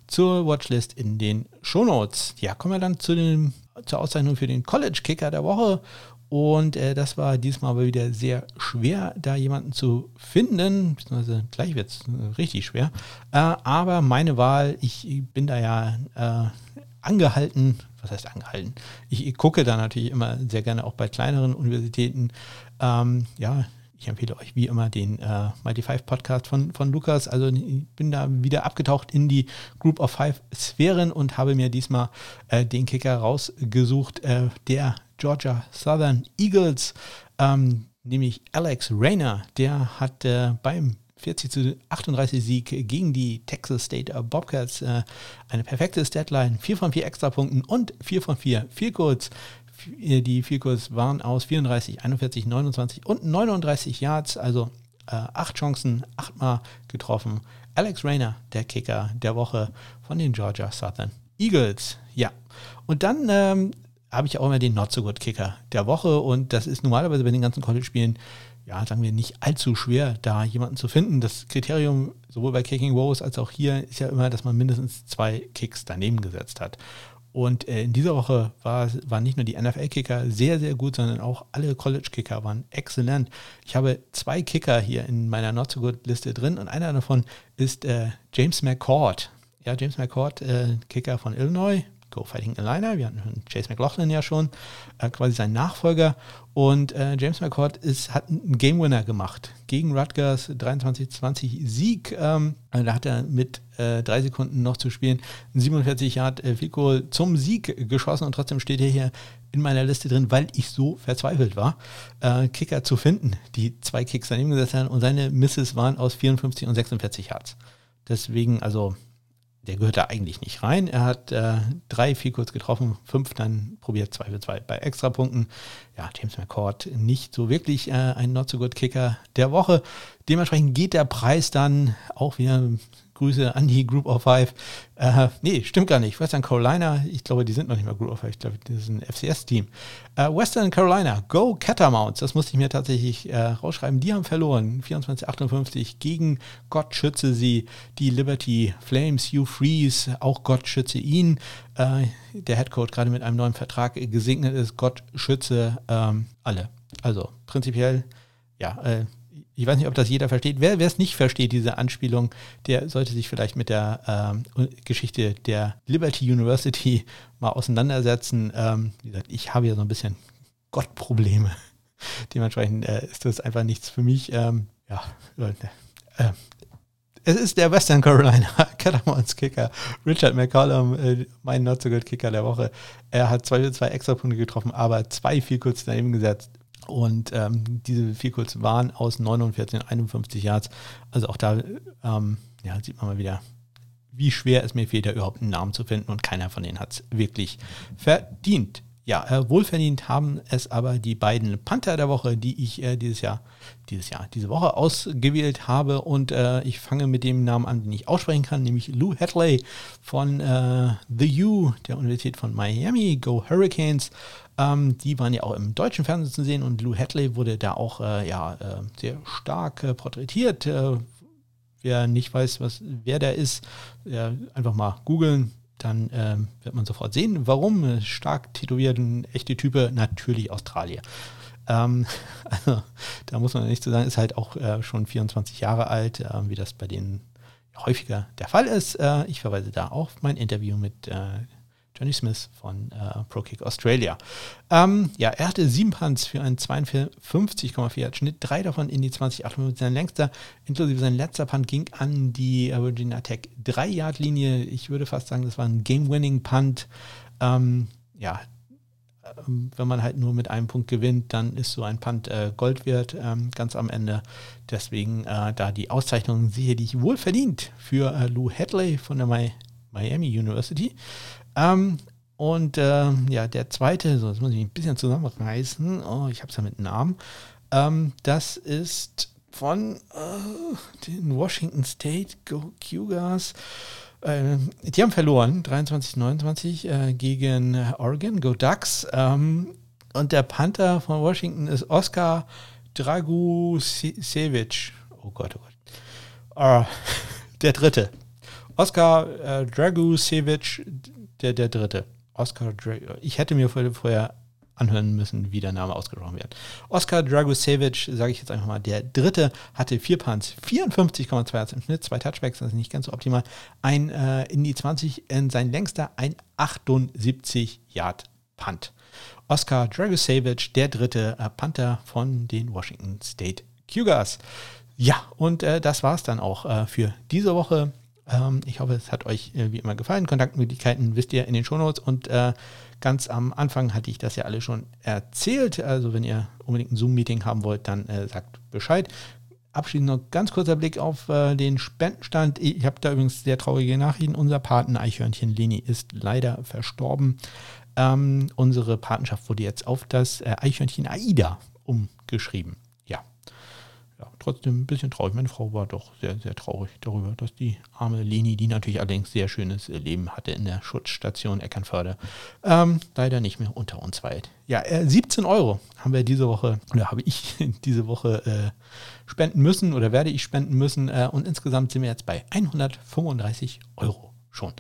A: zur Watchlist in den Shownotes. Ja, kommen wir dann zu dem, zur Auszeichnung für den College-Kicker der Woche. Und äh, das war diesmal aber wieder sehr schwer, da jemanden zu finden. Beziehungsweise gleich wird es äh, richtig schwer. Äh, aber meine Wahl, ich bin da ja äh, angehalten, was heißt angehalten? Ich, ich, gucke da natürlich immer sehr gerne auch bei kleineren Universitäten. Ähm, ja, ich empfehle euch wie immer den äh, Mighty Five Podcast von, von Lukas. Also ich bin da wieder abgetaucht in die Group of Five Sphären und habe mir diesmal äh, den Kicker rausgesucht, äh, der Georgia Southern Eagles, ähm, nämlich Alex Rayner. Der hat äh, beim 40 zu 38 Sieg gegen die Texas State Bobcats. Äh, eine perfekte Statline, 4 von 4 Extrapunkten und 4 von 4 Vielkurz. Die Vielkurs waren aus 34, 41, 29 und 39 Yards, also äh, acht Chancen, achtmal getroffen. Alex Rayner, der Kicker der Woche von den Georgia Southern Eagles. Ja, und dann ähm, habe ich auch immer den Not So Good Kicker der Woche. Und das ist normalerweise bei den ganzen College-Spielen, ja, sagen wir, nicht allzu schwer, da jemanden zu finden. Das Kriterium sowohl bei Kicking Woes als auch hier ist ja immer, dass man mindestens zwei Kicks daneben gesetzt hat. Und äh, in dieser Woche war, waren nicht nur die NFL-Kicker sehr, sehr gut, sondern auch alle College-Kicker waren exzellent. Ich habe zwei Kicker hier in meiner Not-So-Good-Liste drin und einer davon ist äh, James McCord. Ja, James McCord, äh, Kicker von Illinois, Go Fighting Illini. Wir hatten Chase McLaughlin ja schon, äh, quasi sein Nachfolger. Und äh, James McCord ist, hat einen Game Winner gemacht gegen Rutgers 23-20 Sieg. Ähm, da hat er mit äh, drei Sekunden noch zu spielen ein 47 Yard äh, Fico zum Sieg geschossen und trotzdem steht er hier in meiner Liste drin, weil ich so verzweifelt war, äh, Kicker zu finden, die zwei Kicks daneben gesetzt haben und seine Misses waren aus 54 und 46 Yards. Deswegen, also der gehört da eigentlich nicht rein. Er hat äh, drei viel kurz getroffen, fünf dann probiert, zwei für zwei bei Extrapunkten. Ja, James McCord nicht so wirklich äh, ein Not-so-good-Kicker der Woche. Dementsprechend geht der Preis dann auch wieder Grüße an die Group of Five. Äh, nee, stimmt gar nicht. Western Carolina, ich glaube, die sind noch nicht mal Group of Five. Ich glaube, das ist ein FCS-Team. Äh, Western Carolina, Go Catamounts, das musste ich mir tatsächlich äh, rausschreiben. Die haben verloren. 24-58 gegen Gott schütze sie. Die Liberty Flames, Hugh Freeze, auch Gott schütze ihn. Äh, der Headcoach gerade mit einem neuen Vertrag gesegnet ist. Gott schütze ähm, alle. Also prinzipiell, ja, äh, ich weiß nicht, ob das jeder versteht. Wer es nicht versteht, diese Anspielung, der sollte sich vielleicht mit der ähm, Geschichte der Liberty University mal auseinandersetzen. Ähm, wie gesagt, ich habe ja so ein bisschen Gottprobleme. Dementsprechend äh, ist das einfach nichts für mich. Ähm, ja, äh, es ist der Western Carolina Catamount's Kicker, Richard McCollum, äh, mein Not So Good Kicker der Woche. Er hat zwei, zwei extra Punkte getroffen, aber zwei viel kurz daneben gesetzt. Und ähm, diese vier kurz waren aus 49 und 51 Yards. Also auch da ähm, ja, sieht man mal wieder, wie schwer es mir fehlt, da überhaupt einen Namen zu finden. Und keiner von denen hat es wirklich verdient. Ja, äh, wohlverdient haben es aber die beiden Panther der Woche, die ich äh, dieses Jahr, dieses Jahr, diese Woche ausgewählt habe. Und äh, ich fange mit dem Namen an, den ich aussprechen kann, nämlich Lou Hadley von äh, The U, der Universität von Miami, Go Hurricanes. Ähm, die waren ja auch im deutschen Fernsehen zu sehen und Lou Hadley wurde da auch äh, ja, äh, sehr stark äh, porträtiert. Äh, wer nicht weiß, was, wer der ist, einfach mal googeln. Dann ähm, wird man sofort sehen, warum. Stark tätowierten, echte Type, natürlich Australier. Ähm, also, da muss man nicht zu sagen, ist halt auch äh, schon 24 Jahre alt, äh, wie das bei denen häufiger der Fall ist. Äh, ich verweise da auf mein Interview mit äh, Johnny Smith von äh, ProKick Australia. Ähm, ja, er hatte sieben Punts für einen 52,4 Schnitt, drei davon in die 20,8 Sein längster, inklusive sein letzter Punt, ging an die äh, Virginia Tech 3-Yard-Linie. Ich würde fast sagen, das war ein Game-Winning-Punt. Ähm, ja, ähm, wenn man halt nur mit einem Punkt gewinnt, dann ist so ein Punt äh, Gold wert, ähm, ganz am Ende. Deswegen äh, da die Auszeichnung sicherlich wohl verdient für äh, Lou Hadley von der Miami University. Ähm, und äh, ja, der zweite, so, das muss ich ein bisschen zusammenreißen. Oh, ich habe es ja mit Namen. Ähm, das ist von äh, den Washington State Go Cougars. Äh, die haben verloren, 23-29 äh, gegen Oregon, Go Ducks. Ähm, und der Panther von Washington ist Oscar Dragusevich. Oh Gott, oh Gott. Uh, der dritte. Oscar äh, Dragusevich der, der dritte. Drake. Ich hätte mir vorher anhören müssen, wie der Name ausgesprochen wird. Oscar Dragosevic, sage ich jetzt einfach mal, der dritte, hatte vier Punts, 54,2 im Schnitt, zwei Touchbacks, das ist nicht ganz so optimal. Ein äh, in die 20, in sein längster, ein 78 Yard Punt. Oscar Dragosevic, der dritte äh, Panther von den Washington State Cougars. Ja, und äh, das war es dann auch äh, für diese Woche. Ähm, ich hoffe, es hat euch äh, wie immer gefallen. Kontaktmöglichkeiten wisst ihr in den Shownotes und äh, ganz am Anfang hatte ich das ja alle schon erzählt. Also wenn ihr unbedingt ein Zoom-Meeting haben wollt, dann äh, sagt Bescheid. Abschließend noch ganz kurzer Blick auf äh, den Spendenstand. Ich habe da übrigens sehr traurige Nachrichten. Unser Paten Eichhörnchen Leni ist leider verstorben. Ähm, unsere Patenschaft wurde jetzt auf das äh, Eichhörnchen Aida umgeschrieben trotzdem ein bisschen traurig. Meine Frau war doch sehr, sehr traurig darüber, dass die arme Leni, die natürlich allerdings sehr schönes Leben hatte in der Schutzstation Eckernförde, ähm, leider nicht mehr unter uns weilt. Ja, äh, 17 Euro haben wir diese Woche, oder habe ich diese Woche äh, spenden müssen oder werde ich spenden müssen. Äh, und insgesamt sind wir jetzt bei 135 Euro schon.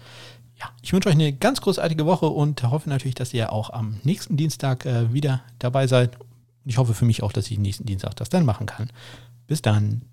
A: Ja, ich wünsche euch eine ganz großartige Woche und hoffe natürlich, dass ihr auch am nächsten Dienstag äh, wieder dabei seid. Ich hoffe für mich auch, dass ich nächsten Dienstag das dann machen kann. Bis dann.